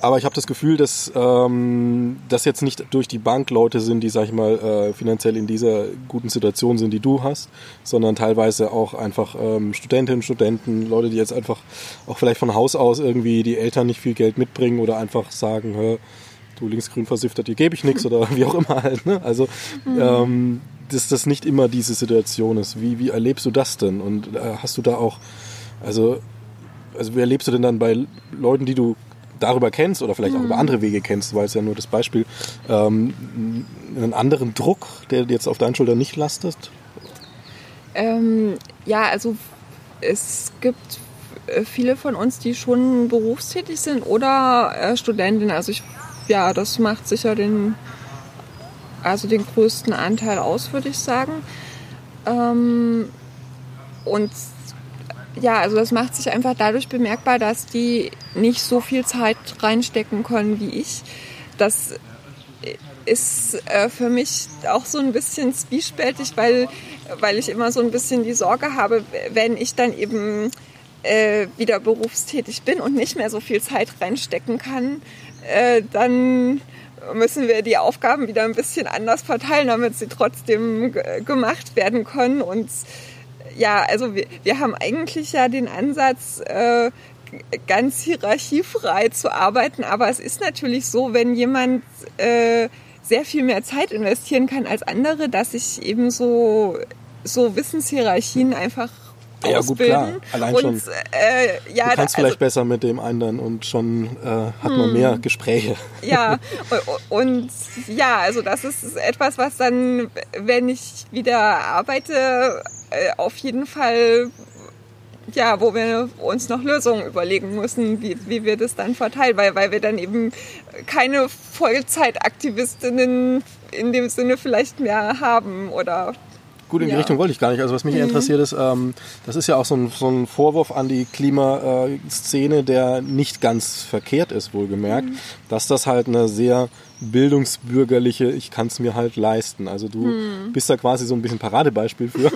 Aber ich habe das Gefühl, dass ähm, das jetzt nicht durch die Bank Leute sind, die, sag ich mal, äh, finanziell in dieser guten Situation sind, die du hast, sondern teilweise auch einfach ähm, Studentinnen, Studenten, Leute, die jetzt einfach auch vielleicht von Haus aus irgendwie die Eltern nicht viel Geld mitbringen oder einfach sagen, hör, du linksgrün versiftet, dir gebe ich nichts oder (laughs) wie auch immer halt. Ne? Also mhm. ähm, dass das nicht immer diese Situation ist. Wie, wie erlebst du das denn? Und äh, hast du da auch, also, also wie erlebst du denn dann bei Leuten, die du darüber kennst oder vielleicht auch über mhm. andere Wege kennst, weil es ja nur das Beispiel, ähm, einen anderen Druck, der jetzt auf deinen Schultern nicht lastet? Ähm, ja, also es gibt äh, viele von uns, die schon berufstätig sind oder äh, Studentinnen. Also ich, ja, das macht sicher den, also den größten Anteil aus, würde ich sagen. Ähm, und ja, also das macht sich einfach dadurch bemerkbar, dass die nicht so viel Zeit reinstecken können wie ich. Das ist äh, für mich auch so ein bisschen zwiespältig, weil, weil ich immer so ein bisschen die Sorge habe, wenn ich dann eben äh, wieder berufstätig bin und nicht mehr so viel Zeit reinstecken kann, äh, dann müssen wir die Aufgaben wieder ein bisschen anders verteilen, damit sie trotzdem gemacht werden können. Und ja, also wir, wir haben eigentlich ja den Ansatz, äh, ganz hierarchiefrei zu arbeiten, aber es ist natürlich so, wenn jemand äh, sehr viel mehr Zeit investieren kann als andere, dass sich eben so, so Wissenshierarchien einfach ja, ausbilden. Gut, klar. Allein und, schon. Äh, ja, du kannst da, vielleicht also, besser mit dem anderen und schon äh, hat man hm. mehr Gespräche. (laughs) Ja, (laughs) und ja, also das ist etwas, was dann, wenn ich wieder arbeite, auf jeden Fall ja, wo wir uns noch Lösungen überlegen müssen, wie, wie wir das dann verteilen, weil, weil wir dann eben keine Vollzeitaktivistinnen in dem Sinne vielleicht mehr haben oder Gut, in die Richtung wollte ich gar nicht. Also was mich mhm. interessiert ist, ähm, das ist ja auch so ein, so ein Vorwurf an die Klimaszene, der nicht ganz verkehrt ist, wohlgemerkt, mhm. dass das halt eine sehr bildungsbürgerliche, ich kann es mir halt leisten. Also du hm. bist da quasi so ein bisschen Paradebeispiel für. (laughs)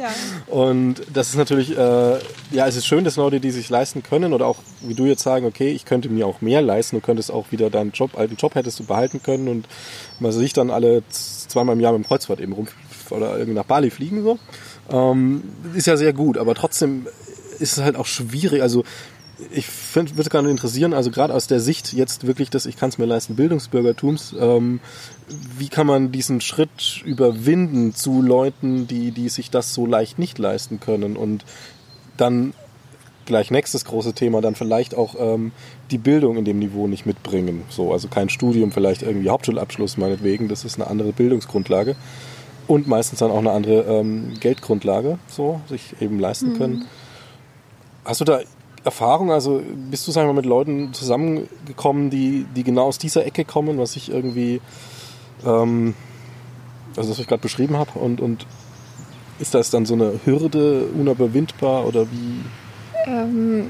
ja. Und das ist natürlich, äh, ja, es ist schön, dass Leute, die sich leisten können oder auch wie du jetzt sagen, okay, ich könnte mir auch mehr leisten, du könntest auch wieder deinen Job, alten Job hättest du behalten können und man sich dann alle zweimal im Jahr mit dem Kreuzfahrt eben rum oder irgendwie nach Bali fliegen so. Ähm, ist ja sehr gut, aber trotzdem ist es halt auch schwierig. Also ich find, würde gerne interessieren, also gerade aus der Sicht jetzt wirklich des, ich kann es mir leisten, Bildungsbürgertums, ähm, wie kann man diesen Schritt überwinden zu Leuten, die, die sich das so leicht nicht leisten können und dann gleich nächstes große Thema, dann vielleicht auch ähm, die Bildung in dem Niveau nicht mitbringen. So, also kein Studium, vielleicht irgendwie Hauptschulabschluss meinetwegen, das ist eine andere Bildungsgrundlage und meistens dann auch eine andere ähm, Geldgrundlage, so sich eben leisten können. Mhm. Hast du da Erfahrung? Also bist du, sagen wir mal, mit Leuten zusammengekommen, die, die genau aus dieser Ecke kommen, was ich irgendwie, ähm, also was ich gerade beschrieben habe, und, und ist das dann so eine Hürde unüberwindbar oder wie? Ähm,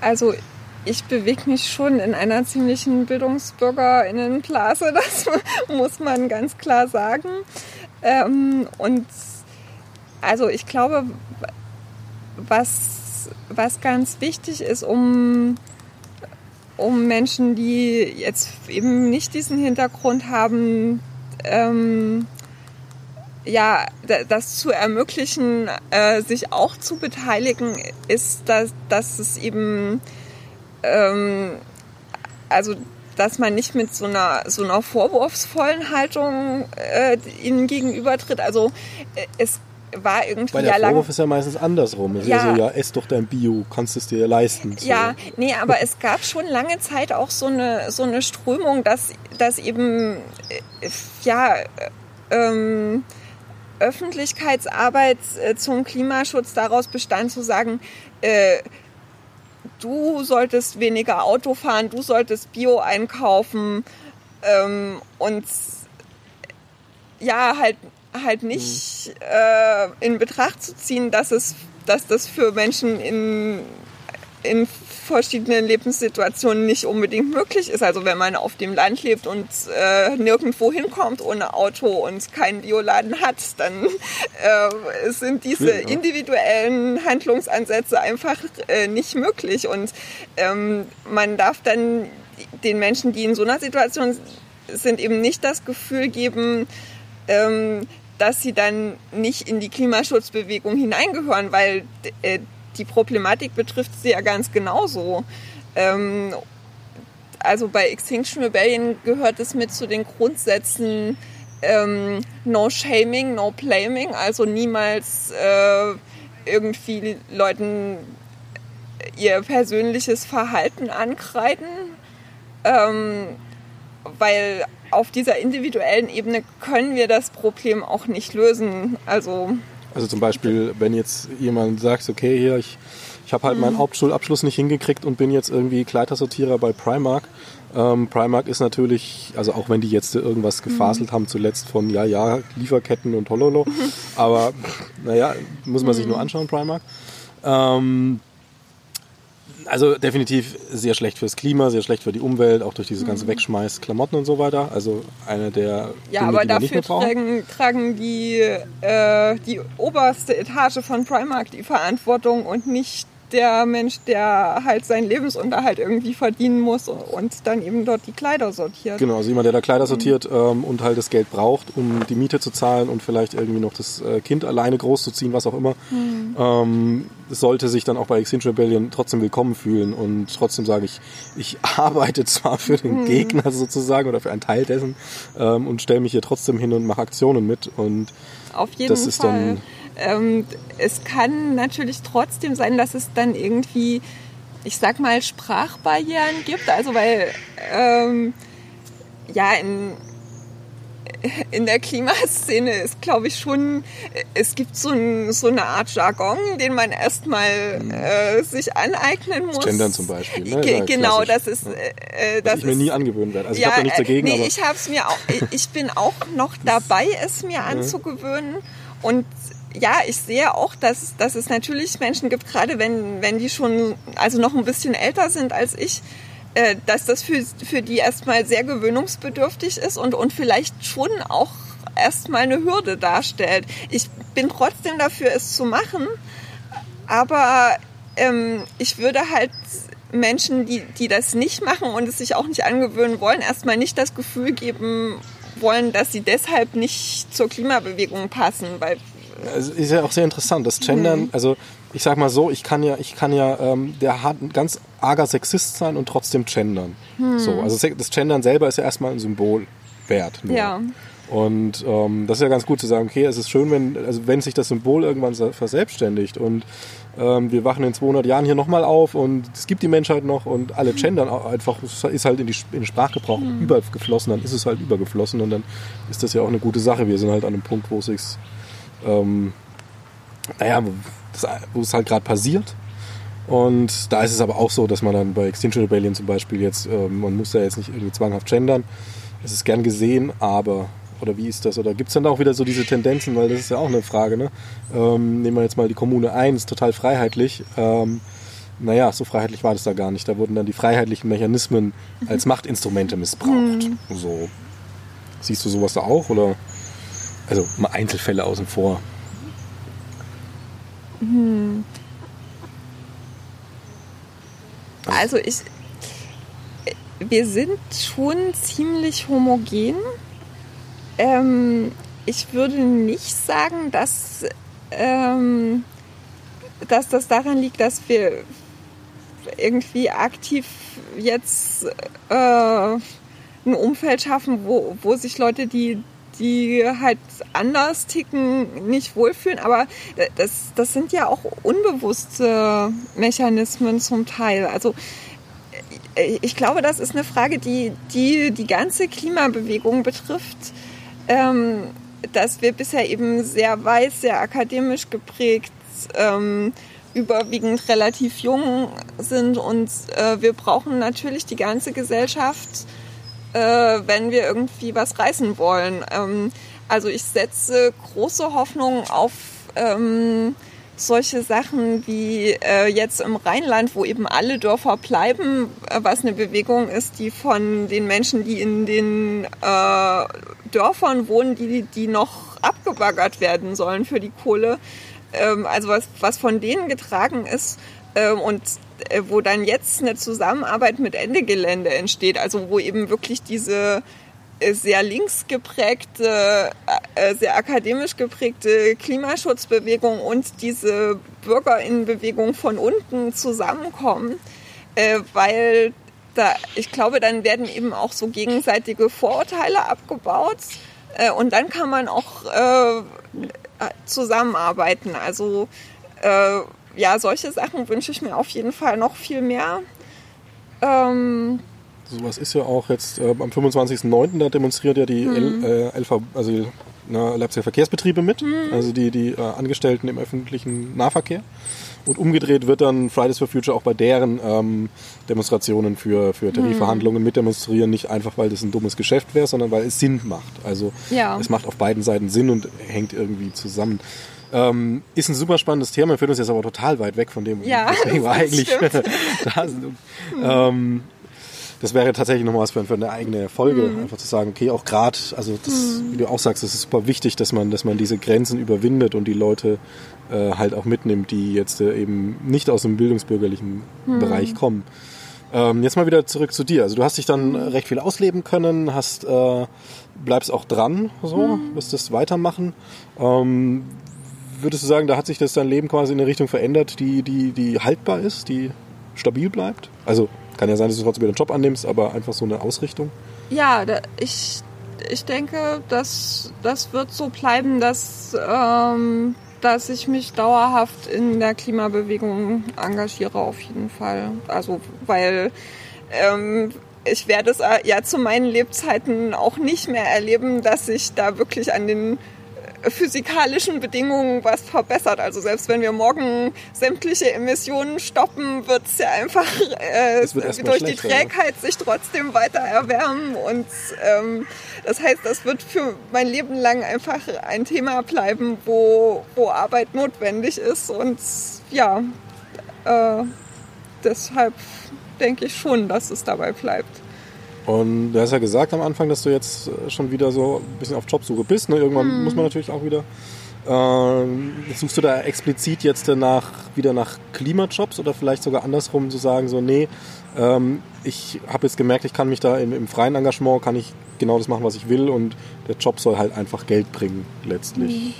also ich bewege mich schon in einer ziemlichen Bildungsbürgerinnenblase, (laughs) das muss man ganz klar sagen. Ähm, und also ich glaube, was was ganz wichtig ist, um, um Menschen, die jetzt eben nicht diesen Hintergrund haben, ähm, ja, das zu ermöglichen, äh, sich auch zu beteiligen, ist, dass, dass es eben, ähm, also dass man nicht mit so einer so einer vorwurfsvollen Haltung äh, ihnen gegenübertritt. Also äh, es war irgendwie Weil der ja Vorwurf ist ja meistens andersrum. Es ja. ist ja so, ja, ess doch dein Bio, kannst es dir leisten. So. Ja, nee, aber es gab schon lange Zeit auch so eine, so eine Strömung, dass, dass eben, äh, ja, ähm, Öffentlichkeitsarbeit äh, zum Klimaschutz daraus bestand, zu sagen, äh, du solltest weniger Auto fahren, du solltest Bio einkaufen ähm, und ja, halt halt nicht mhm. äh, in Betracht zu ziehen, dass es, dass das für Menschen in, in verschiedenen Lebenssituationen nicht unbedingt möglich ist. Also wenn man auf dem Land lebt und äh, nirgendwo hinkommt ohne Auto und keinen Bioladen hat, dann äh, sind diese individuellen Handlungsansätze einfach äh, nicht möglich. Und ähm, man darf dann den Menschen, die in so einer Situation sind, eben nicht das Gefühl geben, ähm, dass sie dann nicht in die Klimaschutzbewegung hineingehören, weil äh, die Problematik betrifft sie ja ganz genauso. Ähm, also bei Extinction Rebellion gehört es mit zu den Grundsätzen ähm, No Shaming, No Blaming, also niemals äh, irgendwie Leuten ihr persönliches Verhalten ankreiden, ähm, weil auf dieser individuellen Ebene können wir das Problem auch nicht lösen. Also, also zum Beispiel, wenn jetzt jemand sagt, okay, hier, ich, ich habe halt mhm. meinen Hauptschulabschluss nicht hingekriegt und bin jetzt irgendwie Kleidersortierer bei Primark. Ähm, Primark ist natürlich, also auch wenn die jetzt irgendwas gefaselt mhm. haben, zuletzt von ja, ja, Lieferketten und Hololo, (laughs) aber naja, muss man sich nur mhm. anschauen, Primark. Ähm, also definitiv sehr schlecht fürs Klima, sehr schlecht für die Umwelt, auch durch diese ganze mhm. Wegschmeiß Klamotten und so weiter. Also eine der ja, Dinge, aber die dafür tragen, tragen die äh, die oberste Etage von Primark die Verantwortung und nicht der Mensch, der halt seinen Lebensunterhalt irgendwie verdienen muss und dann eben dort die Kleider sortiert. Genau, also jemand, der da Kleider sortiert ähm, und halt das Geld braucht, um die Miete zu zahlen und vielleicht irgendwie noch das äh, Kind alleine großzuziehen, was auch immer, mhm. ähm, sollte sich dann auch bei Extinction Rebellion trotzdem willkommen fühlen und trotzdem sage ich, ich (laughs) arbeite zwar für den mhm. Gegner sozusagen oder für einen Teil dessen ähm, und stelle mich hier trotzdem hin und mache Aktionen mit und Auf jeden das ist Fall. dann ähm, es kann natürlich trotzdem sein, dass es dann irgendwie, ich sag mal, Sprachbarrieren gibt. Also weil ähm, ja in in der Klimaszene ist, glaube ich, schon, es gibt so, ein, so, eine Art Jargon, den man erstmal äh, sich aneignen muss. Gendern zum Beispiel. Ne? Ge genau, das ist. Äh, das ich mir nie angewöhnen werde. Also ja, ich habe da nichts dagegen. Nee, ich habe es mir auch. Ich bin auch noch dabei, es mir (laughs) anzugewöhnen. Und ja, ich sehe auch, dass, dass es natürlich Menschen gibt, gerade wenn, wenn die schon also noch ein bisschen älter sind als ich, äh, dass das für, für die erstmal sehr gewöhnungsbedürftig ist und, und vielleicht schon auch erstmal eine Hürde darstellt. Ich bin trotzdem dafür, es zu machen, aber ähm, ich würde halt Menschen, die, die das nicht machen und es sich auch nicht angewöhnen wollen, erstmal nicht das Gefühl geben wollen, dass sie deshalb nicht zur Klimabewegung passen, weil es ist ja auch sehr interessant, das Gendern, mhm. also ich sag mal so, ich kann ja, ich kann ja, ähm, der hat ein ganz arger Sexist sein und trotzdem gendern. Mhm. So, also das Gendern selber ist ja erstmal ein Symbol wert. Nur. Ja. Und ähm, das ist ja ganz gut zu sagen, okay, es ist schön, wenn, also wenn sich das Symbol irgendwann verselbstständigt und ähm, wir wachen in 200 Jahren hier nochmal auf und es gibt die Menschheit noch und alle gendern einfach, ist halt in, die, in den Sprachgebrauch mhm. übergeflossen, dann ist es halt übergeflossen und dann ist das ja auch eine gute Sache. Wir sind halt an einem Punkt, wo es sich, ähm, naja, wo es halt gerade passiert. Und da ist es aber auch so, dass man dann bei Extinction Rebellion zum Beispiel jetzt, äh, man muss ja jetzt nicht irgendwie zwanghaft gendern. Es ist gern gesehen, aber oder wie ist das? Oder gibt es dann auch wieder so diese Tendenzen, weil das ist ja auch eine Frage, ne? Ähm, nehmen wir jetzt mal die Kommune 1, total freiheitlich. Ähm, naja, so freiheitlich war das da gar nicht. Da wurden dann die freiheitlichen Mechanismen als Machtinstrumente missbraucht. Mhm. So. Siehst du sowas da auch? Oder? Also mal Einzelfälle außen vor. Hm. Also ich, wir sind schon ziemlich homogen. Ähm, ich würde nicht sagen, dass, ähm, dass das daran liegt, dass wir irgendwie aktiv jetzt äh, ein Umfeld schaffen, wo, wo sich Leute, die, die halt anders ticken, nicht wohlfühlen. Aber das, das sind ja auch unbewusste Mechanismen zum Teil. Also ich glaube, das ist eine Frage, die die, die ganze Klimabewegung betrifft ähm, dass wir bisher eben sehr weiß, sehr akademisch geprägt, ähm, überwiegend relativ jung sind und äh, wir brauchen natürlich die ganze Gesellschaft, äh, wenn wir irgendwie was reißen wollen. Ähm, also ich setze große Hoffnung auf ähm, solche Sachen wie äh, jetzt im Rheinland, wo eben alle Dörfer bleiben, äh, was eine Bewegung ist, die von den Menschen, die in den äh, Dörfern wohnen, die, die noch abgebaggert werden sollen für die Kohle, ähm, also was, was von denen getragen ist und äh, wo dann jetzt eine Zusammenarbeit mit Ende Gelände entsteht, also wo eben wirklich diese sehr links geprägte, äh, sehr akademisch geprägte Klimaschutzbewegung und diese Bürgerinnenbewegung von unten zusammenkommen, äh, weil da, ich glaube, dann werden eben auch so gegenseitige Vorurteile abgebaut äh, und dann kann man auch zusammenarbeiten. Also ja, solche Sachen wünsche ich mir auf jeden Fall noch viel mehr. Ähm, Sowas ist ja auch jetzt äh, am 25.09. da demonstriert ja die mhm. L, äh, LV, also na, Leipziger Verkehrsbetriebe mit, mhm. also die, die äh, Angestellten im öffentlichen Nahverkehr. Und umgedreht wird dann Fridays for Future auch bei deren ähm, Demonstrationen für, für Tarifverhandlungen mhm. mitdemonstrieren, nicht einfach, weil das ein dummes Geschäft wäre, sondern weil es Sinn macht. Also ja. es macht auf beiden Seiten Sinn und hängt irgendwie zusammen. Ähm, ist ein super spannendes Thema, führt uns jetzt aber total weit weg von dem, ja, (laughs) deswegen wir eigentlich (laughs) da sind. Mhm. Ähm, das wäre tatsächlich nochmal was für, eine eigene Folge, mhm. einfach zu sagen, okay, auch gerade, also das, mhm. wie du auch sagst, es ist super wichtig, dass man, dass man diese Grenzen überwindet und die Leute äh, halt auch mitnimmt, die jetzt äh, eben nicht aus dem bildungsbürgerlichen mhm. Bereich kommen. Ähm, jetzt mal wieder zurück zu dir. Also du hast dich dann recht viel ausleben können, hast äh, bleibst auch dran, so, mhm. wirst das weitermachen. Ähm, würdest du sagen, da hat sich das dein Leben quasi in eine Richtung verändert, die, die, die haltbar ist, die stabil bleibt? Also kann ja sein, dass du trotzdem wieder einen Job annimmst, aber einfach so eine Ausrichtung. Ja, da, ich, ich denke, dass das wird so bleiben, dass, ähm, dass ich mich dauerhaft in der Klimabewegung engagiere, auf jeden Fall. Also, weil ähm, ich werde es ja zu meinen Lebzeiten auch nicht mehr erleben, dass ich da wirklich an den physikalischen Bedingungen was verbessert. Also selbst wenn wir morgen sämtliche Emissionen stoppen, wird es ja einfach (laughs) äh, durch die Trägheit sich trotzdem weiter erwärmen. Und ähm, das heißt, das wird für mein Leben lang einfach ein Thema bleiben, wo, wo Arbeit notwendig ist. Und ja, äh, deshalb denke ich schon, dass es dabei bleibt. Und du hast ja gesagt am Anfang, dass du jetzt äh, schon wieder so ein bisschen auf Jobsuche bist. Ne? Irgendwann hm. muss man natürlich auch wieder. Ähm, suchst du da explizit jetzt nach, wieder nach Klimajobs oder vielleicht sogar andersrum zu sagen, so, nee, ähm, ich habe jetzt gemerkt, ich kann mich da im, im, freien Engagement, kann ich genau das machen, was ich will und der Job soll halt einfach Geld bringen letztlich.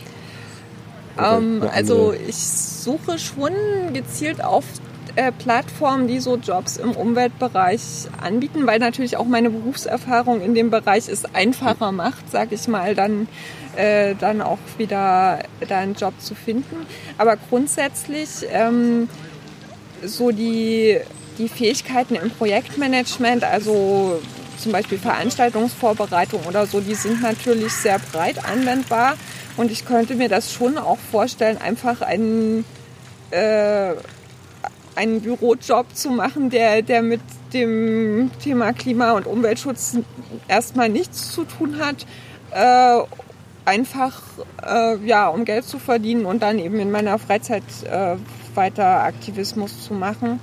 Mhm. Ähm, also ich suche schon gezielt auf äh, Plattformen, die so Jobs im Umweltbereich anbieten, weil natürlich auch meine Berufserfahrung in dem Bereich es einfacher macht, sag ich mal, dann, äh, dann auch wieder da einen Job zu finden. Aber grundsätzlich ähm, so die, die Fähigkeiten im Projektmanagement, also zum Beispiel Veranstaltungsvorbereitung oder so, die sind natürlich sehr breit anwendbar. Und ich könnte mir das schon auch vorstellen, einfach einen äh, einen Bürojob zu machen, der, der mit dem Thema Klima- und Umweltschutz erstmal nichts zu tun hat. Äh, einfach, äh, ja, um Geld zu verdienen und dann eben in meiner Freizeit äh, weiter Aktivismus zu machen.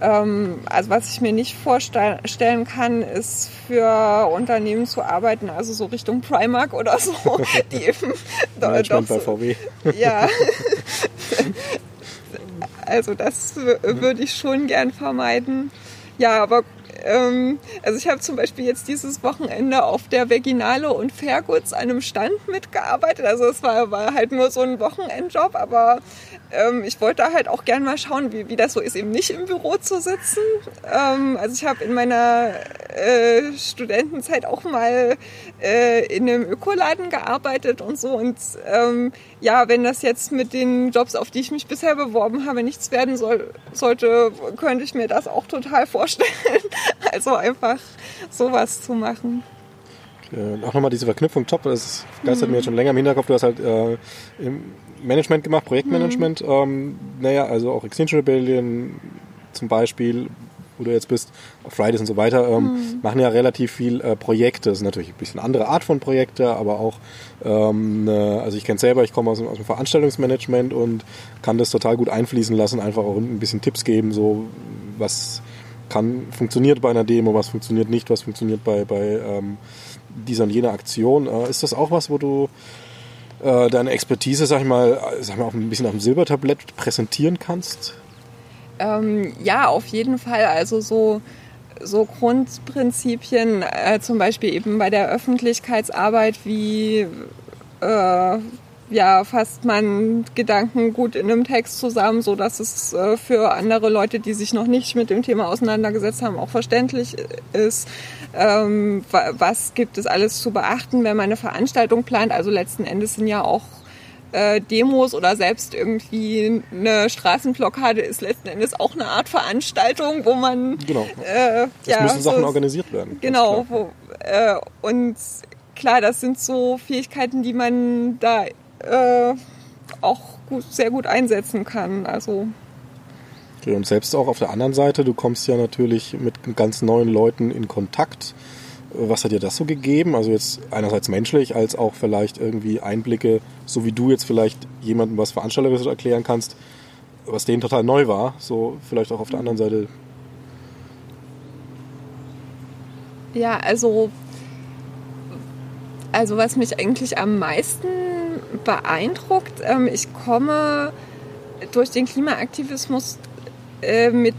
Ähm, also was ich mir nicht vorstellen kann, ist für Unternehmen zu arbeiten, also so Richtung Primark oder so, (laughs) die eben doch, doch bei VW. Ja, (laughs) Also das würde ich schon gern vermeiden. Ja, aber ähm, also ich habe zum Beispiel jetzt dieses Wochenende auf der Veginale und Fairgoods einem Stand mitgearbeitet. Also es war, war halt nur so ein Wochenendjob, aber ähm, ich wollte halt auch gern mal schauen, wie, wie das so ist, eben nicht im Büro zu sitzen. Ähm, also ich habe in meiner äh, Studentenzeit auch mal äh, in einem Ökoladen gearbeitet und so. Und ähm, ja, wenn das jetzt mit den Jobs, auf die ich mich bisher beworben habe, nichts werden soll, sollte, könnte ich mir das auch total vorstellen. (laughs) Also einfach sowas zu machen. Äh, auch nochmal diese Verknüpfung top, das geistert mhm. mir jetzt schon länger im Hinterkopf. Du hast halt äh, im Management gemacht, Projektmanagement. Mhm. Ähm, naja, also auch Extinction Rebellion zum Beispiel, wo du jetzt bist, Fridays und so weiter, ähm, mhm. machen ja relativ viel äh, Projekte. Das ist natürlich ein bisschen andere Art von Projekte, aber auch, ähm, ne, also ich kenne selber, ich komme aus, aus, dem Veranstaltungsmanagement und kann das total gut einfließen lassen, einfach auch ein bisschen Tipps geben, so was kann, funktioniert bei einer Demo, was funktioniert nicht, was funktioniert bei, bei ähm, dieser und jener Aktion. Äh, ist das auch was, wo du äh, deine Expertise, sag ich mal, sag ich mal, auch ein bisschen auf dem Silbertablett präsentieren kannst? Ähm, ja, auf jeden Fall. Also so, so Grundprinzipien, äh, zum Beispiel eben bei der Öffentlichkeitsarbeit, wie äh, ja, fasst man Gedanken gut in einem Text zusammen, so dass es äh, für andere Leute, die sich noch nicht mit dem Thema auseinandergesetzt haben, auch verständlich ist. Ähm, was gibt es alles zu beachten, wenn man eine Veranstaltung plant? Also letzten Endes sind ja auch äh, Demos oder selbst irgendwie eine Straßenblockade ist letzten Endes auch eine Art Veranstaltung, wo man genau. Äh, es ja, müssen Sachen so, organisiert werden. Genau, wo, äh, und klar, das sind so Fähigkeiten, die man da äh, auch gut, sehr gut einsetzen kann. Also okay, und selbst auch auf der anderen Seite, du kommst ja natürlich mit ganz neuen Leuten in Kontakt. Was hat dir das so gegeben? Also jetzt einerseits menschlich, als auch vielleicht irgendwie Einblicke, so wie du jetzt vielleicht jemandem was Veranstalterisches erklären kannst, was denen total neu war. So vielleicht auch auf der anderen Seite. Ja, also, also was mich eigentlich am meisten beeindruckt. Ähm, ich komme durch den Klimaaktivismus äh, mit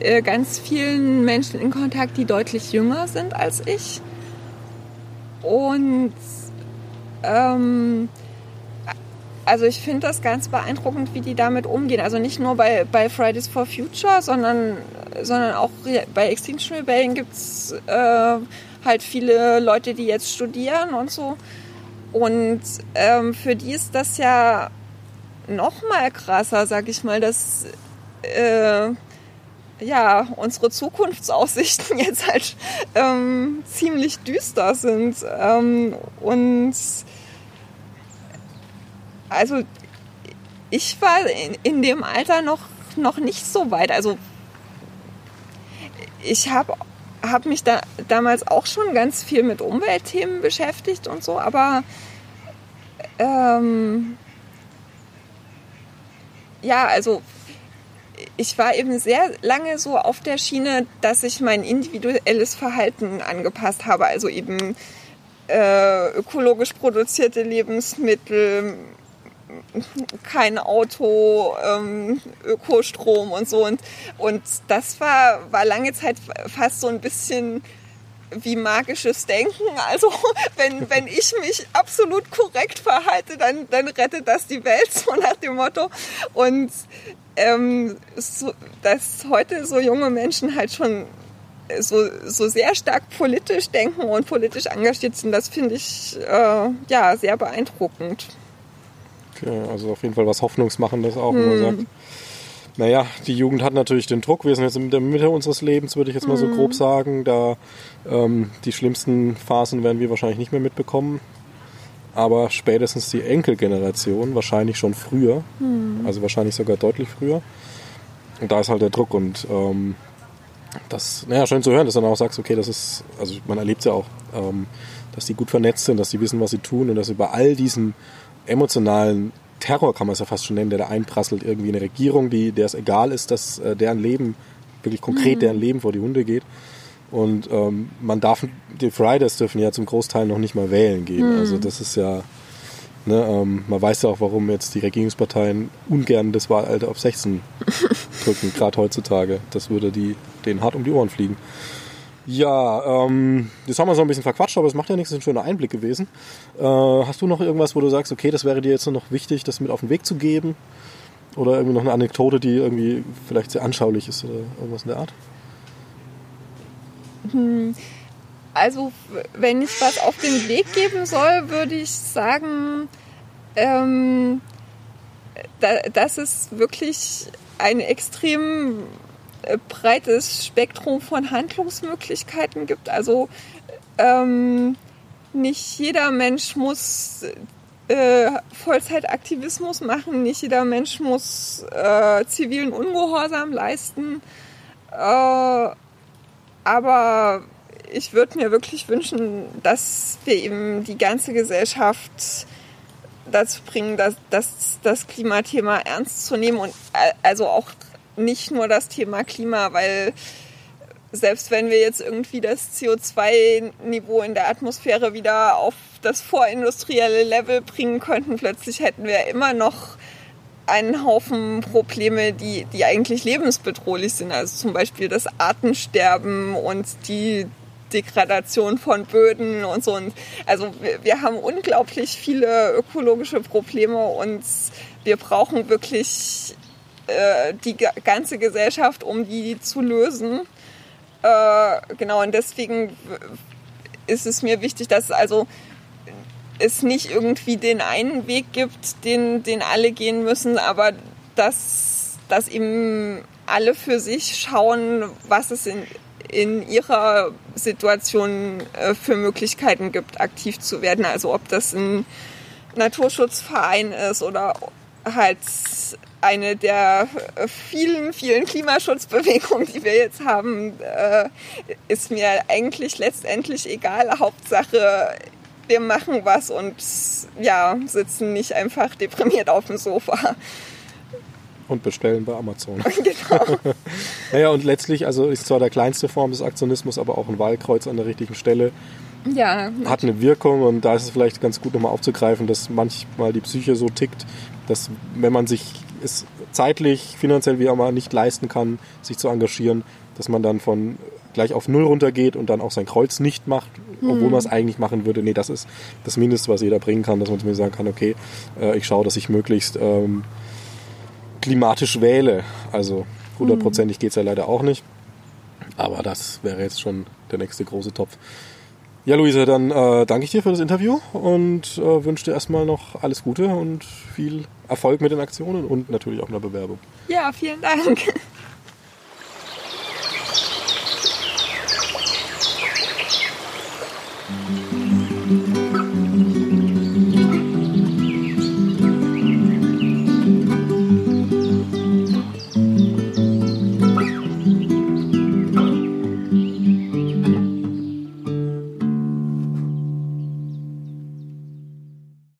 äh, ganz vielen Menschen in Kontakt, die deutlich jünger sind als ich. Und ähm, also ich finde das ganz beeindruckend, wie die damit umgehen. Also nicht nur bei, bei Fridays for Future, sondern, sondern auch bei Extinction Rebellion gibt es äh, halt viele Leute, die jetzt studieren und so. Und ähm, für die ist das ja noch mal krasser, sag ich mal, dass äh, ja unsere Zukunftsaussichten (laughs) jetzt halt ähm, ziemlich düster sind ähm, und also ich war in, in dem Alter noch noch nicht so weit. Also ich habe habe mich da damals auch schon ganz viel mit Umweltthemen beschäftigt und so, aber ähm, ja, also ich war eben sehr lange so auf der Schiene, dass ich mein individuelles Verhalten angepasst habe. Also eben äh, ökologisch produzierte Lebensmittel, kein Auto, ähm, Ökostrom und so. Und, und das war, war lange Zeit fast so ein bisschen wie magisches Denken. Also (laughs) wenn, wenn ich mich absolut korrekt verhalte, dann, dann rettet das die Welt, (laughs) so nach dem Motto. Und ähm, so, dass heute so junge Menschen halt schon so, so sehr stark politisch denken und politisch engagiert sind, das finde ich äh, ja sehr beeindruckend. Okay, also auf jeden Fall was Hoffnungsmachendes auch, hm. wenn man sagt, naja, die Jugend hat natürlich den Druck. Wir sind jetzt in der Mitte unseres Lebens, würde ich jetzt mal so grob hm. sagen. Da ähm, die schlimmsten Phasen werden wir wahrscheinlich nicht mehr mitbekommen. Aber spätestens die Enkelgeneration, wahrscheinlich schon früher, mhm. also wahrscheinlich sogar deutlich früher. Und da ist halt der Druck und ähm, das, naja, schön zu hören, dass du dann auch sagst, okay, das ist, also man erlebt es ja auch, ähm, dass die gut vernetzt sind, dass sie wissen, was sie tun und dass über all diesen emotionalen Terror, kann man es ja fast schon nennen, der da einprasselt, irgendwie eine Regierung, die, der es egal ist, dass äh, deren Leben, wirklich konkret mhm. deren Leben vor die Hunde geht. Und ähm, man darf, die Fridays dürfen ja zum Großteil noch nicht mal wählen gehen. Mhm. Also das ist ja, ne, ähm, man weiß ja auch, warum jetzt die Regierungsparteien ungern das Wahlalter auf 16 (laughs) drücken, gerade heutzutage. Das würde die, denen hart um die Ohren fliegen. Ja, ähm, das haben wir so ein bisschen verquatscht, aber es macht ja nichts, das ist ein schöner Einblick gewesen. Äh, hast du noch irgendwas, wo du sagst, okay, das wäre dir jetzt noch wichtig, das mit auf den Weg zu geben? Oder irgendwie noch eine Anekdote, die irgendwie vielleicht sehr anschaulich ist oder irgendwas in der Art? Hm, also, wenn ich was auf den Weg geben soll, würde ich sagen, ähm, da, dass es wirklich ein extrem breites Spektrum von Handlungsmöglichkeiten gibt. Also ähm, nicht jeder Mensch muss äh, Vollzeitaktivismus machen, nicht jeder Mensch muss äh, zivilen Ungehorsam leisten. Äh, aber ich würde mir wirklich wünschen, dass wir eben die ganze Gesellschaft dazu bringen, dass, dass das Klimathema ernst zu nehmen und äh, also auch nicht nur das Thema Klima, weil selbst wenn wir jetzt irgendwie das CO2-Niveau in der Atmosphäre wieder auf das vorindustrielle Level bringen könnten, plötzlich hätten wir immer noch einen Haufen Probleme, die, die eigentlich lebensbedrohlich sind. Also zum Beispiel das Artensterben und die Degradation von Böden und so. Und also wir, wir haben unglaublich viele ökologische Probleme und wir brauchen wirklich äh, die ganze Gesellschaft, um die zu lösen. Äh, genau, und deswegen ist es mir wichtig, dass also es nicht irgendwie den einen Weg gibt, den, den alle gehen müssen, aber dass, dass eben alle für sich schauen, was es in, in ihrer Situation äh, für Möglichkeiten gibt, aktiv zu werden. Also ob das ein Naturschutzverein ist oder halt eine der vielen, vielen Klimaschutzbewegungen, die wir jetzt haben, äh, ist mir eigentlich letztendlich egal. Hauptsache, wir machen was und ja, sitzen nicht einfach deprimiert auf dem Sofa. Und bestellen bei Amazon. (laughs) Genau. (laughs) naja, und letztlich, also ist zwar der kleinste Form des Aktionismus, aber auch ein Wahlkreuz an der richtigen Stelle. Ja. Hat eine Wirkung und da ist es vielleicht ganz gut nochmal aufzugreifen, dass manchmal die Psyche so tickt, dass wenn man sich es zeitlich, finanziell wie auch immer nicht leisten kann, sich zu engagieren, dass man dann von gleich auf Null runtergeht und dann auch sein Kreuz nicht macht, obwohl hm. man es eigentlich machen würde. Nee, das ist das Mindeste, was jeder bringen kann, dass man zumindest sagen kann, okay, äh, ich schaue, dass ich möglichst ähm, klimatisch wähle. Also hundertprozentig geht es ja leider auch nicht. Aber das wäre jetzt schon der nächste große Topf. Ja, Luise, dann äh, danke ich dir für das Interview und äh, wünsche dir erstmal noch alles Gute und viel Erfolg mit den Aktionen und natürlich auch in der Bewerbung. Ja, vielen Dank. (laughs)